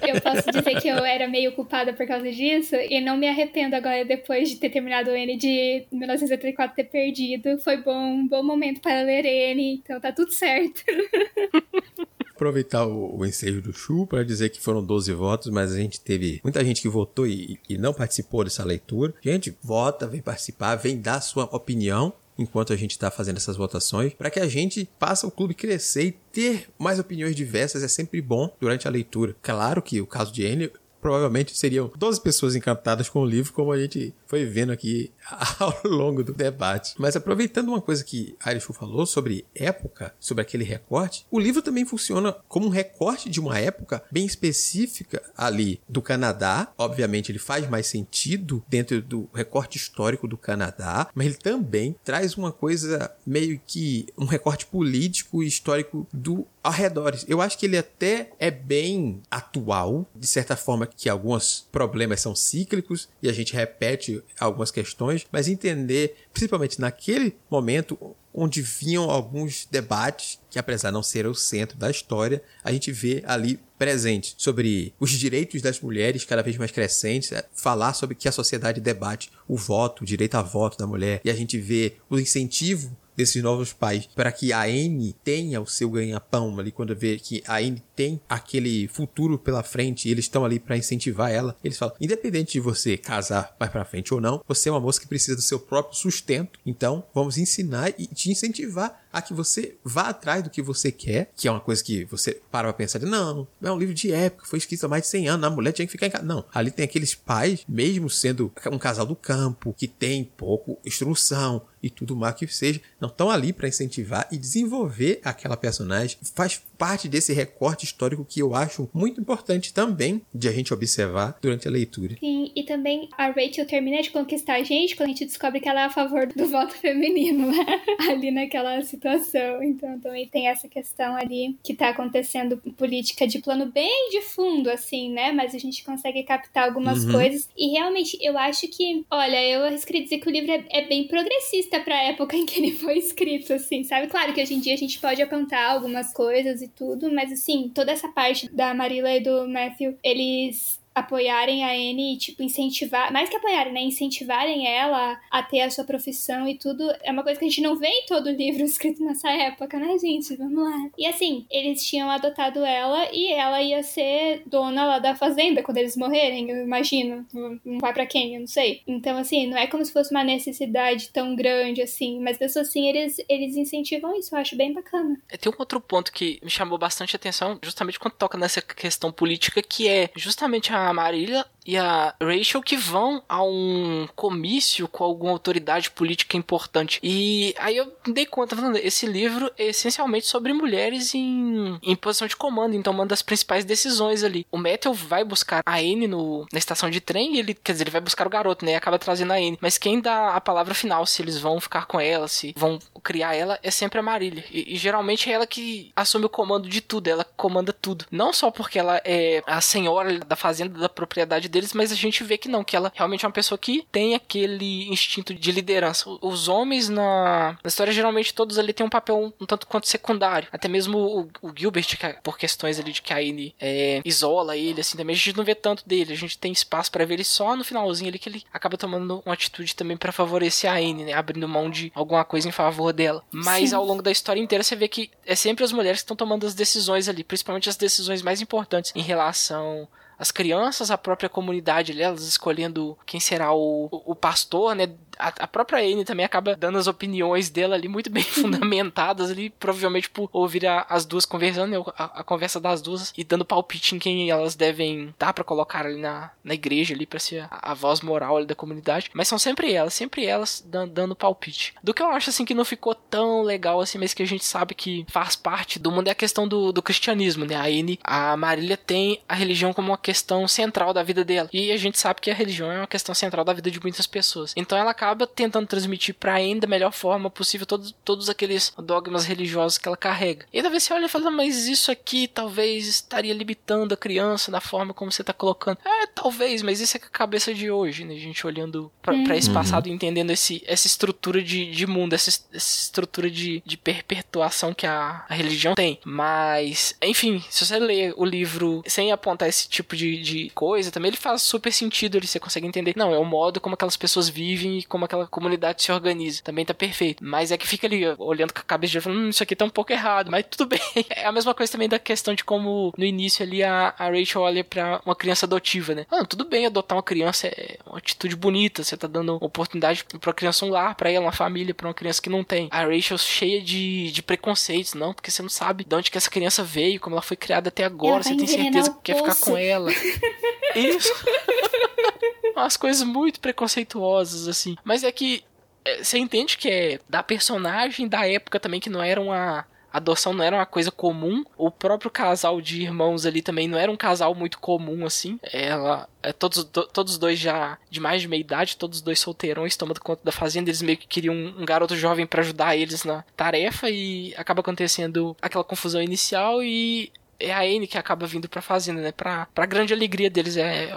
eu posso dizer que eu era meio culpada por causa disso e não me arrependo agora depois de ter terminado o N de 1984 ter perdido. Foi bom, um bom momento para ler N, então tá tudo certo. aproveitar o, o ensejo do Chu para dizer que foram 12 votos, mas a gente teve muita gente que votou e, e não participou dessa leitura. Gente, vota, vem participar, vem dar sua opinião enquanto a gente está fazendo essas votações, para que a gente passe o clube crescer e ter mais opiniões diversas é sempre bom durante a leitura. Claro que o caso de Enio provavelmente seriam 12 pessoas encantadas com o livro, como a gente foi vendo aqui ao longo do debate. Mas aproveitando uma coisa que Arishu falou sobre época, sobre aquele recorte, o livro também funciona como um recorte de uma época bem específica ali do Canadá. Obviamente, ele faz mais sentido dentro do recorte histórico do Canadá, mas ele também traz uma coisa meio que um recorte político e histórico do arredores. Eu acho que ele até é bem atual, de certa forma que alguns problemas são cíclicos e a gente repete algumas questões, mas entender principalmente naquele momento onde vinham alguns debates que, apesar de não ser o centro da história, a gente vê ali presente sobre os direitos das mulheres cada vez mais crescentes, é, falar sobre que a sociedade debate o voto, o direito a voto da mulher, e a gente vê o incentivo desses novos pais para que a Anne tenha o seu ganha-pão ali quando vê que a Anne tem aquele futuro pela frente e eles estão ali para incentivar ela. Eles falam: independente de você casar mais para frente ou não, você é uma moça que precisa do seu próprio sustento. Então, vamos ensinar e te incentivar a que você vá atrás do que você quer, que é uma coisa que você para pra pensar, não, é um livro de época, foi escrito há mais de 100 anos, a mulher tinha que ficar em casa. Não, ali tem aqueles pais, mesmo sendo um casal do campo, que tem pouco instrução e tudo mais que seja, não estão ali para incentivar e desenvolver aquela personagem. Faz parte desse recorte histórico que eu acho muito importante também de a gente observar durante a leitura. Sim, e também a Rachel termina de conquistar a gente quando a gente descobre que ela é a favor do voto feminino, né? ali naquela situação. Então também tem essa questão ali que tá acontecendo política de plano bem de fundo, assim, né? Mas a gente consegue captar algumas uhum. coisas. E realmente eu acho que, olha, eu arriscaria dizer que o livro é, é bem progressista pra época em que ele foi escrito, assim, sabe? Claro que hoje em dia a gente pode apontar algumas coisas e tudo, mas assim, toda essa parte da Marilla e do Matthew, eles apoiarem a Anne e, tipo, incentivar, mais que apoiarem, né? Incentivarem ela a ter a sua profissão e tudo. É uma coisa que a gente não vê em todo livro escrito nessa época, né, gente? Vamos lá. E assim, eles tinham adotado ela e ela ia ser dona lá da fazenda quando eles morrerem, eu imagino. Não vai para quem, eu não sei. Então, assim, não é como se fosse uma necessidade tão grande assim, mas mesmo assim eles, eles incentivam isso, eu acho bem bacana. É, tem um outro ponto que me chamou bastante atenção, justamente quando toca nessa questão política, que é justamente a Marília e a Rachel que vão a um comício com alguma autoridade política importante. E aí eu dei conta, falando, esse livro é essencialmente sobre mulheres em, em posição de comando, então uma das principais decisões ali. O Metal vai buscar a Anne no, na estação de trem e ele, quer dizer, ele vai buscar o garoto, né? E acaba trazendo a Anne. Mas quem dá a palavra final, se eles vão ficar com ela, se vão criar ela, é sempre a Marília. E, e geralmente é ela que assume o comando de tudo, ela comanda tudo. Não só porque ela é a senhora da fazenda, da propriedade dele, deles, mas a gente vê que não, que ela realmente é uma pessoa que tem aquele instinto de liderança. Os homens na, na história, geralmente, todos ali têm um papel um, tanto quanto secundário. Até mesmo o, o Gilbert, que, é, por questões ali de que a Anne é, isola ele, assim, também a gente não vê tanto dele. A gente tem espaço para ver ele só no finalzinho ali, que ele acaba tomando uma atitude também para favorecer a Anne, né? Abrindo mão de alguma coisa em favor dela. Mas Sim. ao longo da história inteira, você vê que é sempre as mulheres que estão tomando as decisões ali, principalmente as decisões mais importantes em relação as crianças, a própria comunidade ali, elas escolhendo quem será o, o, o pastor, né? A, a própria Anne também acaba dando as opiniões dela ali muito bem fundamentadas ali, provavelmente por ouvir a, as duas conversando, né, a, a, conversa das duas e dando palpite em quem elas devem dar para colocar ali na, na igreja ali para ser a, voz moral ali da comunidade, mas são sempre elas, sempre elas dando, dando palpite. Do que eu acho assim que não ficou tão legal assim, mas que a gente sabe que faz parte do mundo é a questão do, do cristianismo, né? A Anne, a Marília tem a religião como uma questão central da vida dela. E a gente sabe que a religião é uma questão central da vida de muitas pessoas. Então ela acaba acaba tentando transmitir para ainda da melhor forma possível todos, todos aqueles dogmas religiosos que ela carrega. E talvez você olha e fala, mas isso aqui talvez estaria limitando a criança da forma como você tá colocando. É, talvez, mas isso é a cabeça de hoje, né? A gente olhando para uhum. esse passado e entendendo esse, essa estrutura de, de mundo, essa, essa estrutura de, de perpetuação que a, a religião tem. Mas, enfim, se você ler o livro sem apontar esse tipo de, de coisa, também ele faz super sentido, ele, você consegue entender. Não, é o modo como aquelas pessoas vivem e como como aquela comunidade se organiza. Também tá perfeito. Mas é que fica ali, olhando com a cabeça de falando, hum, isso aqui tá um pouco errado, mas tudo bem. É a mesma coisa também da questão de como no início ali a, a Rachel olha pra uma criança adotiva, né? Ah, tudo bem adotar uma criança, é uma atitude bonita, você tá dando oportunidade pra criança um lar pra ela, uma família, pra uma criança que não tem. A Rachel cheia de, de preconceitos, não, porque você não sabe de onde que essa criança veio, como ela foi criada até agora, você tem certeza que quer ficar com ela. Isso. Umas coisas muito preconceituosas, assim. Mas é que é, você entende que é da personagem da época também, que não era uma. adoção não era uma coisa comum. O próprio casal de irmãos ali também não era um casal muito comum, assim. Ela. É, todos, do, todos dois já de mais de meia idade, todos dois solteirões tomando conta da fazenda. Eles meio que queriam um, um garoto jovem para ajudar eles na tarefa. E acaba acontecendo aquela confusão inicial. E é a Anne que acaba vindo pra fazenda, né? Pra, pra grande alegria deles. É, é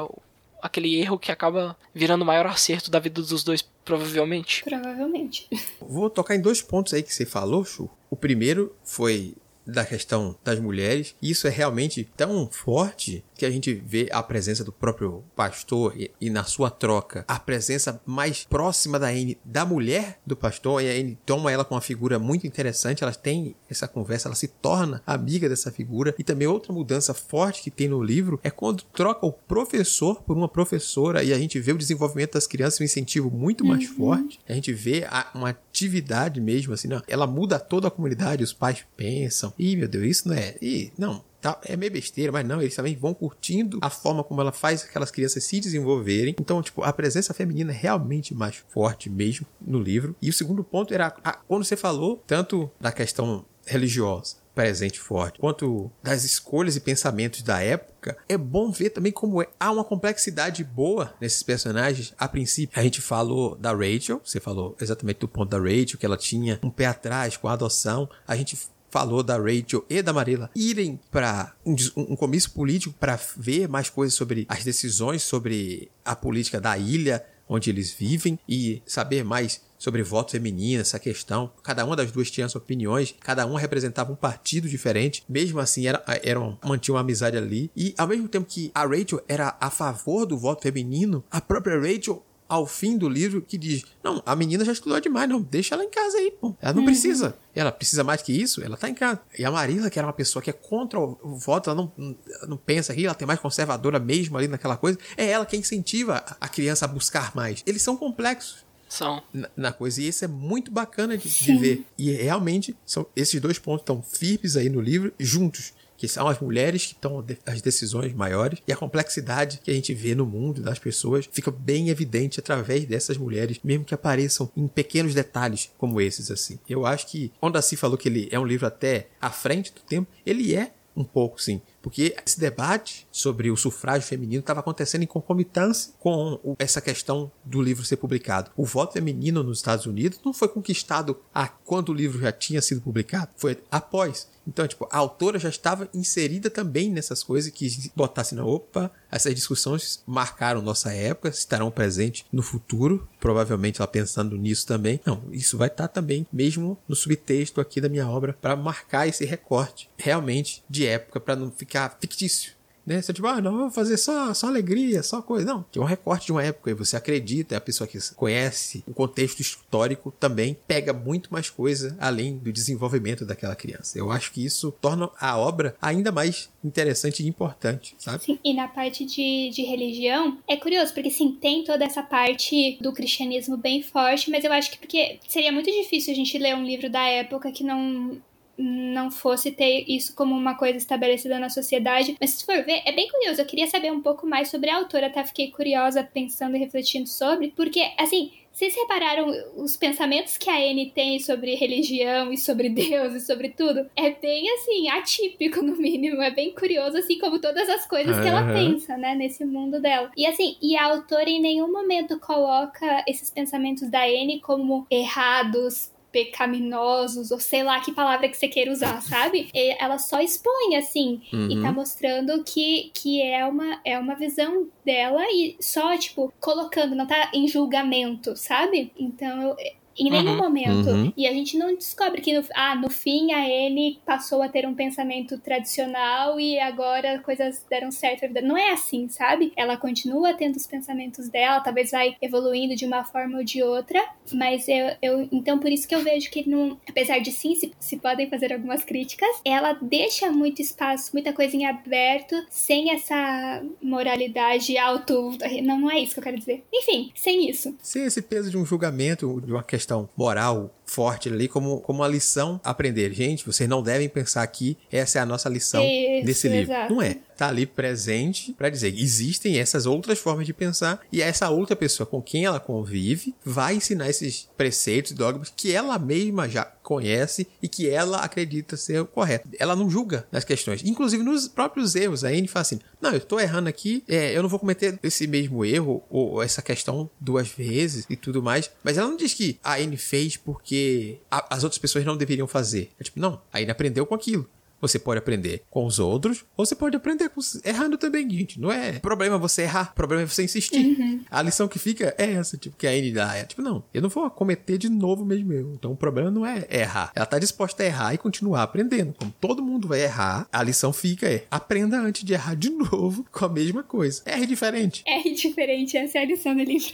aquele erro que acaba virando o maior acerto da vida dos dois, provavelmente. Provavelmente. Vou tocar em dois pontos aí que você falou, Chu. O primeiro foi da questão das mulheres. E isso é realmente tão forte que a gente vê a presença do próprio pastor e, e, na sua troca a presença mais próxima da Anne da mulher do pastor e a Anne toma ela com uma figura muito interessante. Elas têm essa conversa ela se torna amiga dessa figura. E também outra mudança forte que tem no livro é quando troca o professor por uma professora. E a gente vê o desenvolvimento das crianças um incentivo muito mais uhum. forte. A gente vê a, uma atividade mesmo assim não, ela muda toda a comunidade os pais pensam ih meu Deus isso não é e não Tá, é meio besteira, mas não, eles também vão curtindo a forma como ela faz aquelas crianças se desenvolverem. Então, tipo, a presença feminina é realmente mais forte mesmo no livro. E o segundo ponto era a, quando você falou tanto da questão religiosa presente forte, quanto das escolhas e pensamentos da época, é bom ver também como é, há uma complexidade boa nesses personagens. A princípio, a gente falou da Rachel, você falou exatamente do ponto da Rachel, que ela tinha um pé atrás com a adoção. A gente falou da Rachel e da Marilla irem para um, um comício político para ver mais coisas sobre as decisões sobre a política da ilha onde eles vivem e saber mais sobre voto feminino, essa questão. Cada uma das duas tinha suas opiniões, cada uma representava um partido diferente. Mesmo assim, era, era uma, mantinha uma amizade ali. E ao mesmo tempo que a Rachel era a favor do voto feminino, a própria Rachel ao fim do livro que diz: Não, a menina já estudou demais, não, deixa ela em casa aí, pô. Ela não uhum. precisa. Ela precisa mais que isso, ela tá em casa. E a Marila, que era uma pessoa que é contra o voto, ela não, não pensa aqui, ela tem mais conservadora mesmo ali naquela coisa, é ela que incentiva a criança a buscar mais. Eles são complexos. São. Na, na, coisa. E isso é muito bacana de, de ver. E realmente, são esses dois pontos estão firmes aí no livro, juntos que são as mulheres que tomam as decisões maiores e a complexidade que a gente vê no mundo das pessoas fica bem evidente através dessas mulheres, mesmo que apareçam em pequenos detalhes como esses assim. Eu acho que quando a falou que ele é um livro até à frente do tempo, ele é um pouco sim, porque esse debate sobre o sufrágio feminino estava acontecendo em concomitância com essa questão do livro ser publicado. O voto feminino nos Estados Unidos não foi conquistado a quando o livro já tinha sido publicado, foi após. Então, tipo, a autora já estava inserida também nessas coisas que botasse na opa, essas discussões marcaram nossa época, estarão presentes no futuro, provavelmente ela pensando nisso também. Não, isso vai estar também mesmo no subtexto aqui da minha obra para marcar esse recorte realmente de época para não ficar fictício. Né? Você tipo, ah, não, vou fazer só, só alegria, só coisa. Não, é um recorte de uma época e você acredita, é a pessoa que conhece o contexto histórico também pega muito mais coisa além do desenvolvimento daquela criança. Eu acho que isso torna a obra ainda mais interessante e importante, sabe? Sim, e na parte de, de religião, é curioso, porque sim, tem toda essa parte do cristianismo bem forte, mas eu acho que porque seria muito difícil a gente ler um livro da época que não não fosse ter isso como uma coisa estabelecida na sociedade. Mas se for ver, é bem curioso. Eu queria saber um pouco mais sobre a autora, até fiquei curiosa pensando e refletindo sobre, porque, assim, vocês repararam os pensamentos que a Anne tem sobre religião e sobre Deus e sobre tudo? É bem assim, atípico no mínimo, é bem curioso assim como todas as coisas que ela pensa, né, nesse mundo dela. E assim, e a autora em nenhum momento coloca esses pensamentos da Anne como errados, pecaminosos, ou sei lá que palavra que você queira usar, sabe? E ela só expõe, assim, uhum. e tá uhum. mostrando que, que é, uma, é uma visão dela e só, tipo, colocando, não tá em julgamento, sabe? Então, eu, em nenhum uhum, momento. Uhum. E a gente não descobre que no, ah, no fim a Anne passou a ter um pensamento tradicional e agora coisas deram certo. Não é assim, sabe? Ela continua tendo os pensamentos dela, talvez vai evoluindo de uma forma ou de outra, mas eu, eu então por isso que eu vejo que não, apesar de sim se, se podem fazer algumas críticas, ela deixa muito espaço, muita coisa em aberto, sem essa moralidade auto, não, não é isso que eu quero dizer. Enfim, sem isso. Sem esse peso de um julgamento, de uma questão questão moral forte ali como, como uma lição a aprender. Gente, vocês não devem pensar que essa é a nossa lição Isso, desse livro. Exato. Não é. Tá ali presente para dizer existem essas outras formas de pensar e essa outra pessoa com quem ela convive vai ensinar esses preceitos e dogmas que ela mesma já conhece e que ela acredita ser o correto. Ela não julga nas questões, inclusive nos próprios erros. A Anne fala assim: não, eu tô errando aqui, é, eu não vou cometer esse mesmo erro ou essa questão duas vezes e tudo mais. Mas ela não diz que a Anne fez porque a, as outras pessoas não deveriam fazer. É tipo, não, a Anne aprendeu com aquilo. Você pode aprender com os outros, ou você pode aprender com... errando também, gente. Não é problema você errar, problema é você insistir. Uhum. A lição que fica é essa, tipo, que a Anne dá. É, tipo, não, eu não vou cometer de novo mesmo eu. Então o problema não é errar. Ela tá disposta a errar e continuar aprendendo. Como todo mundo vai errar, a lição fica é aprenda antes de errar de novo com a mesma coisa. Erre diferente. Erre diferente, essa é a lição do livro.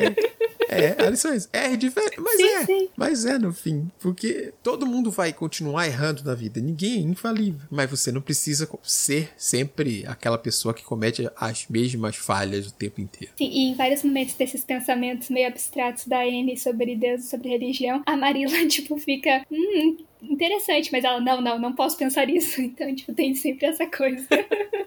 É, é isso. Erre diferente. Mas sim, é. Sim. Mas é no fim. Porque todo mundo vai continuar errando na vida. Ninguém é infalível. Mas você não precisa ser sempre aquela pessoa que comete as mesmas falhas o tempo inteiro. Sim, e em vários momentos desses pensamentos meio abstratos da Anne sobre Deus, sobre religião, a Marilla, tipo, fica. Hum, interessante, mas ela, não, não, não posso pensar isso. Então, tipo, tem sempre essa coisa.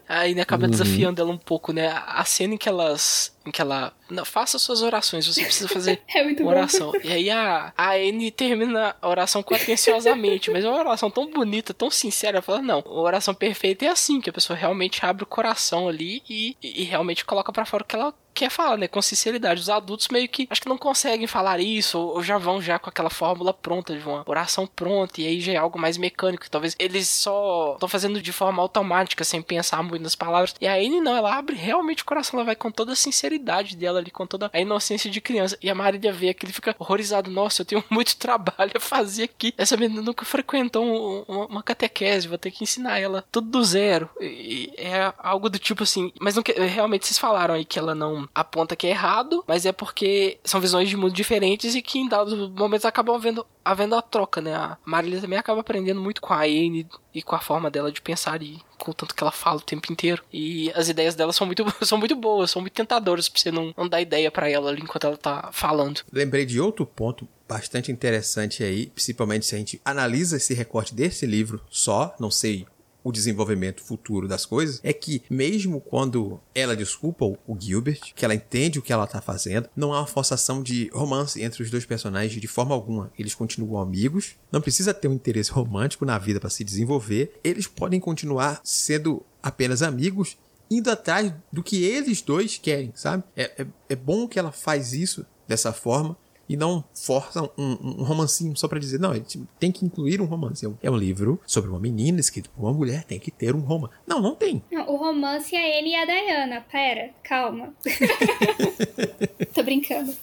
Aí né, acaba uhum. desafiando ela um pouco, né? A cena em que elas. em que ela. Não, faça suas orações, você precisa fazer é uma oração. Bom. E aí a, a Anne termina a oração atenciosamente, mas é uma oração tão bonita, tão sincera. Ela fala, não, a oração perfeita é assim, que a pessoa realmente abre o coração ali e, e, e realmente coloca para fora o que ela quer falar, né? Com sinceridade. Os adultos meio que acho que não conseguem falar isso, ou, já vão já com aquela fórmula pronta, de uma oração pronta, e aí já é algo mais mecânico. Talvez eles só estão fazendo de forma automática, sem pensar muito nas palavras. E a Anne não, ela abre realmente o coração, ela vai com toda a sinceridade dela ali, com toda a inocência de criança. E a Marília vê aquilo e fica horrorizado. Nossa, eu tenho muito trabalho a fazer aqui. Essa menina nunca frequentou um, uma, uma catequese, vou ter que ensinar ela tudo do zero. E é algo do tipo assim. Mas não, realmente vocês falaram aí que ela não aponta que é errado, mas é porque são visões de mundo diferentes e que em dados momentos acabam havendo, havendo a troca, né? A Marília também acaba aprendendo muito com a Anne e com a forma dela de pensar e com o tanto que ela fala o tempo inteiro. E as ideias dela são muito, são muito boas, são muito tentadoras pra você não, não dar ideia para ela ali enquanto ela tá falando. Lembrei de outro ponto bastante interessante aí, principalmente se a gente analisa esse recorte desse livro só, não sei o desenvolvimento futuro das coisas é que, mesmo quando ela desculpa o Gilbert, que ela entende o que ela tá fazendo, não há uma forçação de romance entre os dois personagens de forma alguma. Eles continuam amigos, não precisa ter um interesse romântico na vida para se desenvolver, eles podem continuar sendo apenas amigos indo atrás do que eles dois querem, sabe? É, é, é bom que ela faz isso dessa forma e não forçam um, um romancinho só para dizer, não, tem que incluir um romance. É um livro sobre uma menina escrito por uma mulher, tem que ter um romance. Não, não tem. Não, o romance é ele e a Diana. Pera, calma. Tô brincando.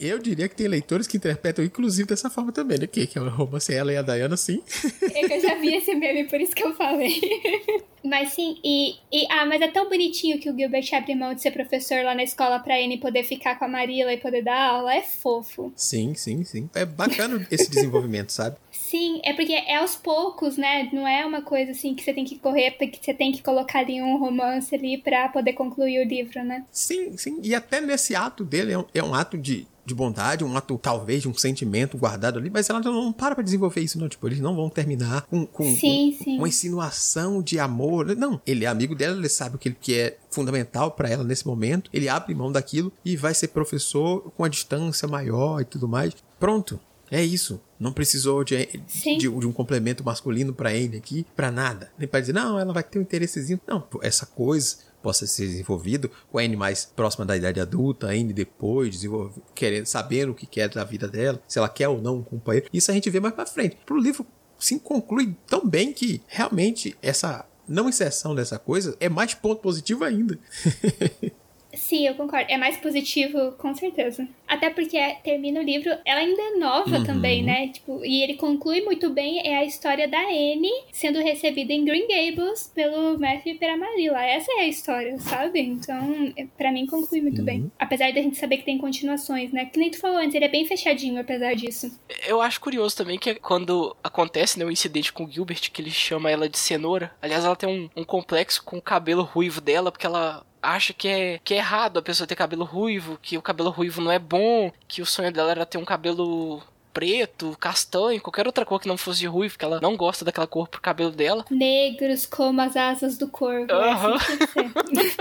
Eu diria que tem leitores que interpretam inclusive dessa forma também, né? Que, que é o romance é ela e a Diana, sim. É que eu já vi esse meme, por isso que eu falei. Mas sim, e, e, Ah, mas é tão bonitinho que o Gilbert abre mão de ser professor lá na escola pra ele poder ficar com a Marila e poder dar aula. É fofo. Sim, sim, sim. É bacana esse desenvolvimento, sabe? Sim, é porque é aos poucos, né? Não é uma coisa assim que você tem que correr, porque você tem que colocar ali um romance ali pra poder concluir o livro, né? Sim, sim. E até nesse ato dele é um, é um ato de, de bondade, um ato talvez de um sentimento guardado ali, mas ela não para pra desenvolver isso, não. Tipo, eles não vão terminar com, com, sim, com sim. uma insinuação de amor. Não, ele é amigo dela, ele sabe o que, que é fundamental para ela nesse momento, ele abre mão daquilo e vai ser professor com a distância maior e tudo mais. Pronto. É isso. Não precisou de, de, de um complemento masculino para Anne aqui, para nada. Nem para dizer, não, ela vai ter um interessezinho. Não, essa coisa possa ser desenvolvido com a Anne mais próxima da idade adulta, a Anne depois, querendo, sabendo o que quer da vida dela, se ela quer ou não um companheiro. Isso a gente vê mais para frente. Pro livro se conclui tão bem que realmente essa não inserção dessa coisa é mais ponto positivo ainda. Sim, eu concordo. É mais positivo, com certeza. Até porque termina o livro, ela ainda é nova uhum. também, né? Tipo, e ele conclui muito bem é a história da Anne sendo recebida em Green Gables pelo Matthew e pela Marilla. Essa é a história, sabe? Então, é, para mim conclui muito uhum. bem. Apesar da gente saber que tem continuações, né? Que nem tu falou antes, ele é bem fechadinho apesar disso. Eu acho curioso também que quando acontece né, o incidente com o Gilbert, que ele chama ela de cenoura. Aliás, ela tem um, um complexo com o cabelo ruivo dela, porque ela acha que é, que é errado a pessoa ter cabelo ruivo, que o cabelo ruivo não é bom, que o sonho dela era ter um cabelo preto, castanho, qualquer outra cor que não fosse ruivo, porque ela não gosta daquela cor pro cabelo dela. Negros como as asas do corvo. Uhum. É assim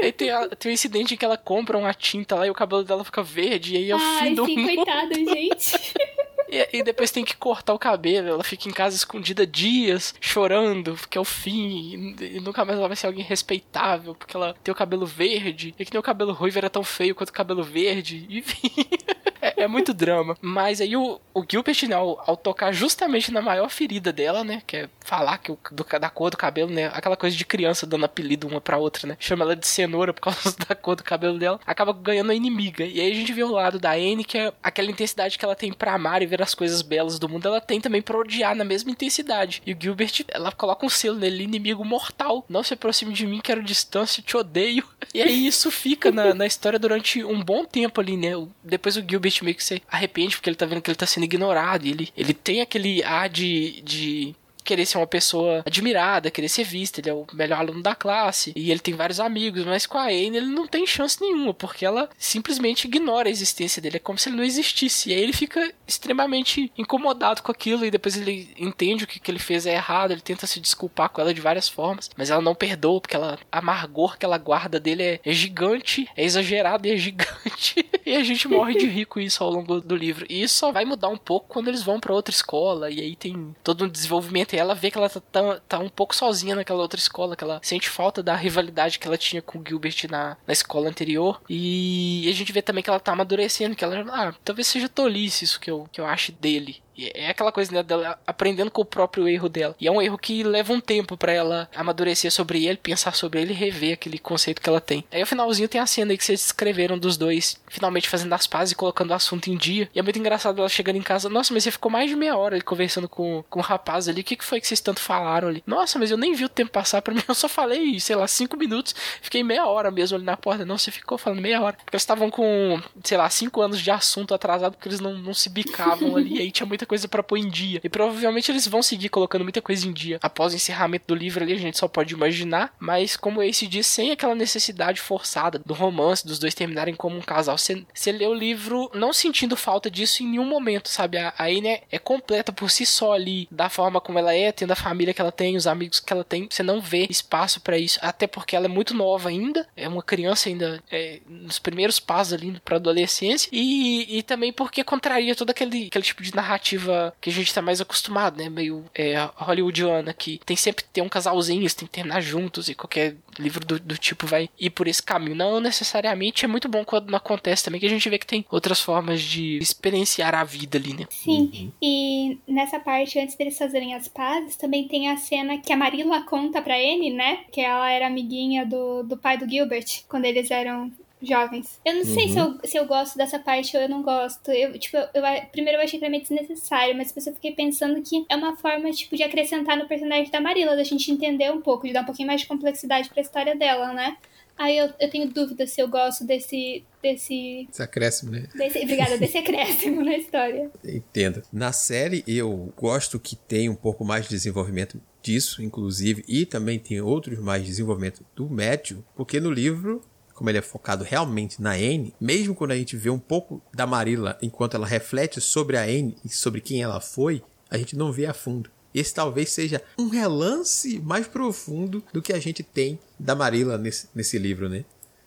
aí tem, a, tem um incidente em que ela compra uma tinta lá e o cabelo dela fica verde, e aí é o Ai, fim do sim, mundo. coitada, gente. E, e, depois tem que cortar o cabelo. Ela fica em casa escondida dias, chorando, porque é o fim. E, e, nunca mais ela vai ser alguém respeitável, porque ela tem o cabelo verde. E que nem o cabelo ruivo era tão feio quanto o cabelo verde. Enfim. É, é muito drama. Mas aí o, o Gilbert, né, ao, ao, tocar justamente na maior ferida dela, né, que é falar que o, do, da cor do cabelo, né, aquela coisa de criança dando apelido uma pra outra, né, chama ela de cenoura por causa da cor do cabelo dela, acaba ganhando a inimiga. E aí a gente vê o lado da Anne, que é aquela intensidade que ela tem pra amar e ver as coisas belas do mundo, ela tem também pra odiar na mesma intensidade. E o Gilbert, ela coloca um selo nele, inimigo mortal. Não se aproxime de mim, quero distância, te odeio. E aí isso fica na, na história durante um bom tempo ali, né? Depois o Gilbert meio que se arrepende porque ele tá vendo que ele tá sendo ignorado. Ele, ele tem aquele ar de, de querer ser uma pessoa admirada, querer ser vista, ele é o melhor aluno da classe e ele tem vários amigos, mas com a Anne ele não tem chance nenhuma, porque ela simplesmente ignora a existência dele, é como se ele não existisse. E aí ele fica extremamente incomodado com aquilo e depois ele entende o que, que ele fez é errado, ele tenta se desculpar com ela de várias formas, mas ela não perdoa porque ela, a amargor que ela guarda dele é, é gigante, é exagerado e é gigante. e a gente morre de rir com isso ao longo do livro. E isso só vai mudar um pouco quando eles vão para outra escola e aí tem todo um desenvolvimento ela vê que ela tá, tá, um pouco sozinha naquela outra escola, que ela sente falta da rivalidade que ela tinha com o Gilbert na, na escola anterior. E a gente vê também que ela tá amadurecendo, que ela, ah, talvez seja tolice isso que eu, que eu acho dele. É aquela coisa né, dela aprendendo com o próprio erro dela. E é um erro que leva um tempo para ela amadurecer sobre ele, pensar sobre ele e rever aquele conceito que ela tem. Aí no finalzinho tem a cena aí que vocês descreveram dos dois finalmente fazendo as pazes e colocando o assunto em dia. E é muito engraçado ela chegando em casa. Nossa, mas você ficou mais de meia hora ali conversando com, com o rapaz ali. O que, que foi que vocês tanto falaram ali? Nossa, mas eu nem vi o tempo passar pra mim. Eu só falei, sei lá, cinco minutos. Fiquei meia hora mesmo ali na porta. Não, você ficou falando meia hora. Porque eles estavam com, sei lá, cinco anos de assunto atrasado porque eles não, não se bicavam ali. E aí tinha muita coisa para pôr em dia. E provavelmente eles vão seguir colocando muita coisa em dia. Após o encerramento do livro ali, a gente só pode imaginar. Mas como esse diz, sem aquela necessidade forçada do romance, dos dois terminarem como um casal. Você, lê o livro não sentindo falta disso em nenhum momento, sabe? A, Anne é, completa por si só ali, da forma como ela é, tendo a família que ela tem, os amigos que ela tem. Você não vê espaço para isso. Até porque ela é muito nova ainda. É uma criança ainda é, nos primeiros passos ali pra adolescência. E, e também porque contraria todo aquele, aquele tipo de narrativa que a gente tá mais acostumado, né? Meio é, hollywoodiana, que tem sempre ter um casalzinho, tem que terminar juntos e qualquer livro do, do, tipo vai ir por esse caminho. Não necessariamente é muito bom quando não acontece também, que a gente vê que tem outras formas de experienciar a vida ali, né? Sim, uhum. e nessa parte, antes deles fazerem as pazes, também tem a cena que a Marilla conta pra Anne, né? Que ela era amiguinha do, do pai do Gilbert, quando eles eram jovens. Eu não uhum. sei se eu, se eu gosto dessa parte ou eu não gosto. Eu, tipo, eu, eu primeiro eu achei também desnecessário, mas depois eu fiquei pensando que é uma forma, tipo, de acrescentar no personagem da Marilla, da gente entender um pouco, de dar um pouquinho mais de complexidade pra história dela, né? Aí eu, eu tenho dúvida se eu gosto desse. desse. Esse acréscimo, né? Desse, obrigada, desse acréscimo na história. Entendo. Na série, eu gosto que tem um pouco mais de desenvolvimento disso, inclusive, e também tem outros mais de desenvolvimento do médio, porque no livro como ele é focado realmente na Anne, mesmo quando a gente vê um pouco da Marilla enquanto ela reflete sobre a Anne e sobre quem ela foi, a gente não vê a fundo. Esse talvez seja um relance mais profundo do que a gente tem da Marilla nesse, nesse livro, né?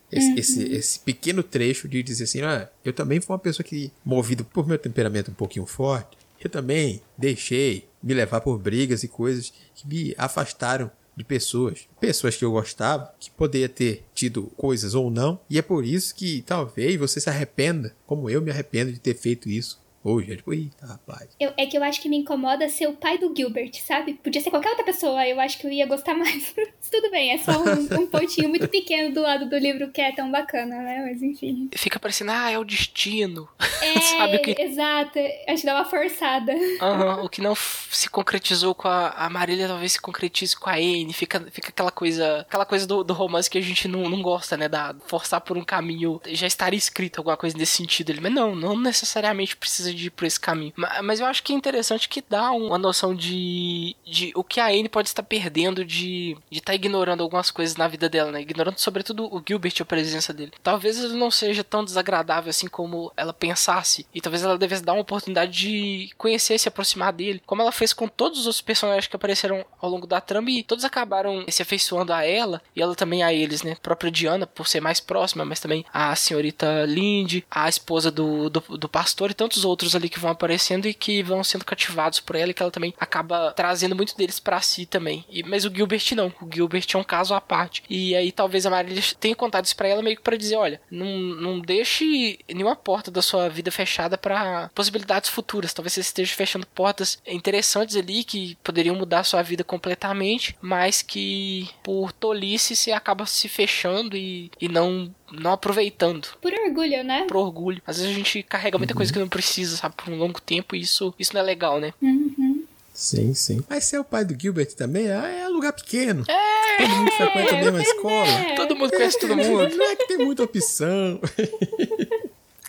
Esse, uhum. esse, esse, pequeno trecho de dizer assim, ah, eu também fui uma pessoa que, movido por meu temperamento um pouquinho forte, eu também deixei me levar por brigas e coisas que me afastaram de pessoas, pessoas que eu gostava, que poderia ter tido coisas ou não, e é por isso que talvez você se arrependa, como eu me arrependo de ter feito isso hoje. É tipo, eita, rapaz. Eu, é que eu acho que me incomoda ser o pai do Gilbert, sabe? Podia ser qualquer outra pessoa, eu acho que eu ia gostar mais. Tudo bem, é só um, um pontinho muito pequeno do lado do livro que é tão bacana, né? Mas enfim. Fica parecendo, ah, é o destino. É, sabe o que... exato. Acho que dá uma forçada. Uhum, o que não se concretizou com a, a Marília talvez se concretize com a Anne. Fica, fica aquela coisa aquela coisa do, do romance que a gente não, não gosta, né? Da forçar por um caminho. Já estaria escrito alguma coisa nesse sentido. Mas não, não necessariamente precisa de ir por esse caminho. Mas eu acho que é interessante que dá uma noção de, de o que a Anne pode estar perdendo de estar tá ignorando algumas coisas na vida dela, né? Ignorando sobretudo o Gilbert e a presença dele. Talvez ele não seja tão desagradável assim como ela pensasse. E talvez ela devesse dar uma oportunidade de conhecer, se aproximar dele. Como ela fez com todos os personagens que apareceram ao longo da trama e todos acabaram se afeiçoando a ela e ela também a eles, né? A própria Diana, por ser mais próxima, mas também a senhorita Lindy, a esposa do, do, do pastor e tantos outros outros ali que vão aparecendo e que vão sendo cativados por ela e que ela também acaba trazendo muito deles para si também. E, mas o Gilbert não. O Gilbert é um caso à parte. E aí talvez a Marília tenha contado isso pra ela meio que pra dizer: olha, não, não deixe nenhuma porta da sua vida fechada para possibilidades futuras. Talvez você esteja fechando portas interessantes ali que poderiam mudar a sua vida completamente, mas que por tolice você acaba se fechando e, e não não aproveitando. Por orgulho, né? Por orgulho. Às vezes a gente carrega muita uhum. coisa que não precisa, sabe, por um longo tempo e isso, isso não é legal, né? Uhum. Sim, sim. Mas ser o pai do Gilbert também é, é lugar pequeno. É! Todo mundo frequenta a mesma escola. É. Todo mundo conhece todo mundo. Não é que tem muita opção.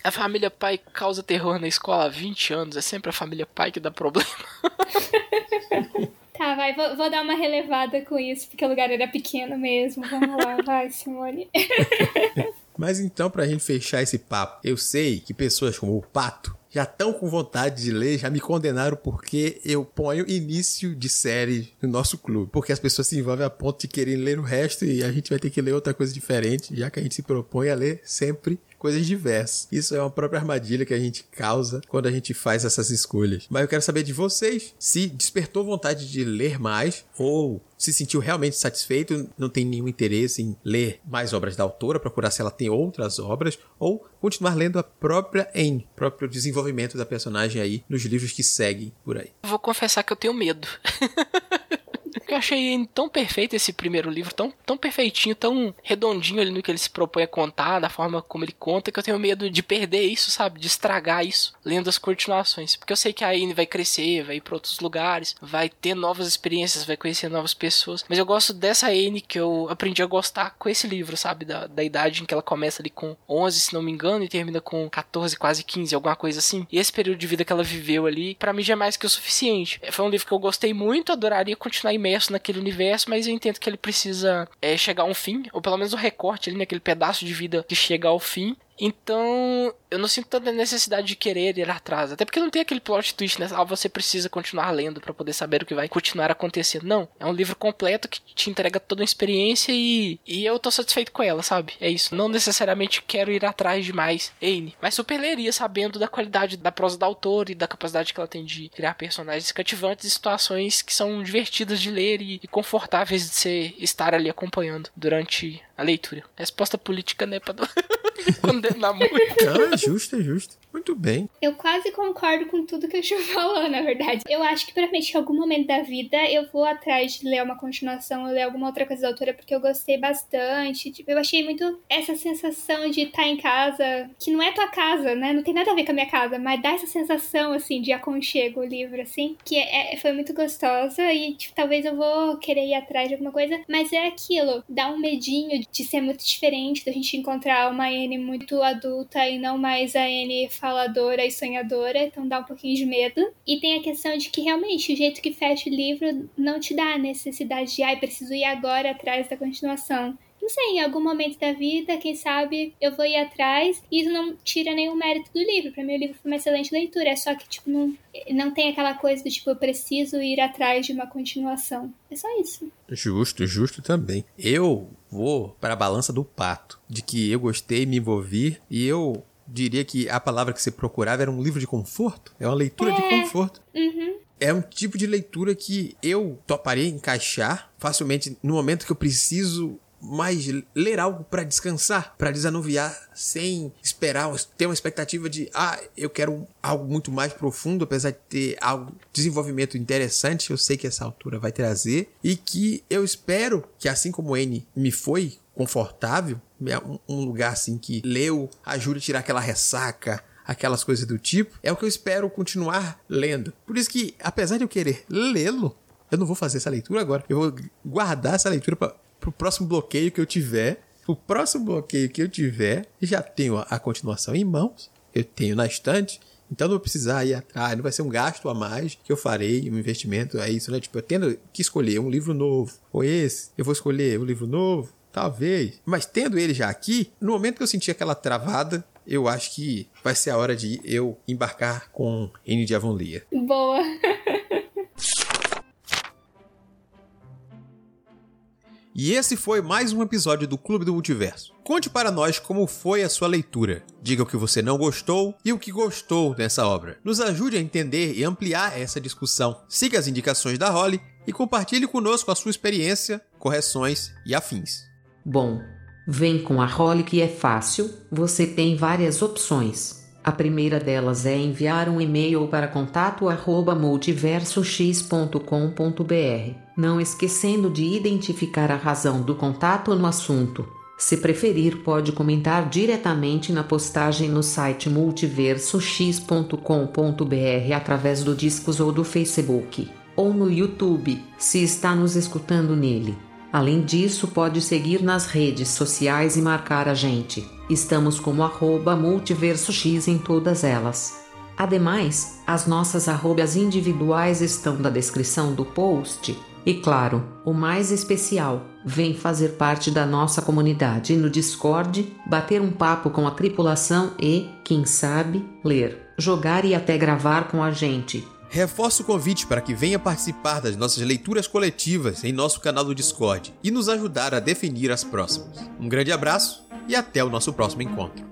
A família pai causa terror na escola há 20 anos. É sempre a família pai que dá problema. Tá, vai, vou, vou, dar uma relevada com isso, porque o lugar era pequeno mesmo. Vamos lá, vai, Simone. Mas então, pra gente fechar esse papo, eu sei que pessoas como o Pato já estão com vontade de ler, já me condenaram porque eu ponho início de série no nosso clube. Porque as pessoas se envolvem a ponto de querer ler o resto e a gente vai ter que ler outra coisa diferente, já que a gente se propõe a ler sempre coisas diversas. Isso é uma própria armadilha que a gente causa quando a gente faz essas escolhas. Mas eu quero saber de vocês se despertou vontade de ler mais ou se sentiu realmente satisfeito, não tem nenhum interesse em ler mais obras da autora, procurar se ela tem outras obras, ou continuar lendo a própria Anne, próprio desenvolvimento da personagem aí nos livros que seguem por aí. Vou confessar que eu tenho medo. eu achei tão perfeito esse primeiro livro, tão, tão perfeitinho, tão redondinho ali no que ele se propõe a contar, da forma como ele conta, que eu tenho medo de perder isso, sabe? De estragar isso, lendo as continuações. Porque eu sei que a Anne vai crescer, vai ir pra outros lugares, vai ter novas experiências, vai conhecer novas pessoas. Mas eu gosto dessa Anne que eu aprendi a gostar com esse livro, sabe? Da, da idade em que ela começa ali com 11, se não me engano, e termina com 14, quase 15, alguma coisa assim. E esse período de vida que ela viveu ali, para mim já é mais que o suficiente. Foi um livro que eu gostei muito, adoraria continuar imerso imerso naquele universo, mas eu entendo que ele precisa é, chegar a um fim, ou pelo menos o recorte ali naquele pedaço de vida que chega ao fim, então, eu não sinto tanta necessidade de querer ir atrás. Até porque não tem aquele plot twist, né? Ah, você precisa continuar lendo para poder saber o que vai continuar acontecendo. Não. É um livro completo que te entrega toda uma experiência e, e eu tô satisfeito com ela, sabe? É isso. Não necessariamente quero ir atrás de mais Anne. Mas super leria sabendo da qualidade da prosa da autora e da capacidade que ela tem de criar personagens cativantes e situações que são divertidas de ler e, e confortáveis de ser, estar ali acompanhando durante a leitura. Resposta política, né? Pra condenar muito. Não, é justo, é justo. Muito bem. Eu quase concordo com tudo que o Chu falou, na verdade. Eu acho que provavelmente em algum momento da vida eu vou atrás de ler uma continuação ou ler alguma outra coisa da autora, porque eu gostei bastante. Tipo, eu achei muito essa sensação de estar em casa, que não é tua casa, né? Não tem nada a ver com a minha casa, mas dá essa sensação, assim, de aconchego o livro, assim, que é, foi muito gostosa e, tipo, talvez eu vou querer ir atrás de alguma coisa, mas é aquilo, dá um medinho de ser muito diferente, da gente encontrar uma Anne muito adulta e não mais a Anne faladora e sonhadora, então dá um pouquinho de medo. E tem a questão de que realmente o jeito que fecha o livro não te dá a necessidade de, ai, preciso ir agora atrás da continuação não sei, em algum momento da vida, quem sabe eu vou ir atrás. E isso não tira nenhum mérito do livro. Para mim, o livro foi uma excelente leitura. É só que, tipo, não, não tem aquela coisa do tipo, eu preciso ir atrás de uma continuação. É só isso. Justo, justo também. Eu vou para a balança do pato, de que eu gostei, me envolvi e eu diria que a palavra que você procurava era um livro de conforto. É uma leitura é. de conforto. Uhum. É um tipo de leitura que eu toparia encaixar facilmente no momento que eu preciso mas ler algo para descansar, para desanuviar, sem esperar, ter uma expectativa de, ah, eu quero algo muito mais profundo, apesar de ter algo, desenvolvimento interessante, eu sei que essa altura vai trazer, e que eu espero que, assim como N me foi confortável, um lugar assim que leu, ajude a tirar aquela ressaca, aquelas coisas do tipo, é o que eu espero continuar lendo. Por isso que, apesar de eu querer lê-lo, eu não vou fazer essa leitura agora. Eu vou guardar essa leitura para pro próximo bloqueio que eu tiver. O próximo bloqueio que eu tiver, já tenho a, continuação em mãos, eu tenho na estante, então não vou precisar ir atrás, não vai ser um gasto a mais que eu farei, um investimento, é isso, né? Tipo, eu tendo que escolher um livro novo, ou esse, eu vou escolher um livro novo, talvez. Mas tendo ele já aqui, no momento que eu sentir aquela travada, eu acho que vai ser a hora de eu embarcar com N de Avonlea. Boa! E esse foi mais um episódio do Clube do Multiverso. Conte para nós como foi a sua leitura. Diga o que você não gostou e o que gostou dessa obra. Nos ajude a entender e ampliar essa discussão. Siga as indicações da Holly e compartilhe conosco a sua experiência, correções e afins. Bom, vem com a Holly que é fácil, você tem várias opções. A primeira delas é enviar um e-mail para contato@multiversox.com.br, não esquecendo de identificar a razão do contato no assunto. Se preferir, pode comentar diretamente na postagem no site multiversox.com.br através do Discos ou do Facebook, ou no YouTube, se está nos escutando nele. Além disso, pode seguir nas redes sociais e marcar a gente. Estamos como arroba multiversox em todas elas. Ademais, as nossas arrobas individuais estão na descrição do post. E claro, o mais especial, vem fazer parte da nossa comunidade no Discord, bater um papo com a tripulação e, quem sabe, ler, jogar e até gravar com a gente. Reforço o convite para que venha participar das nossas leituras coletivas em nosso canal do Discord e nos ajudar a definir as próximas. Um grande abraço e até o nosso próximo encontro.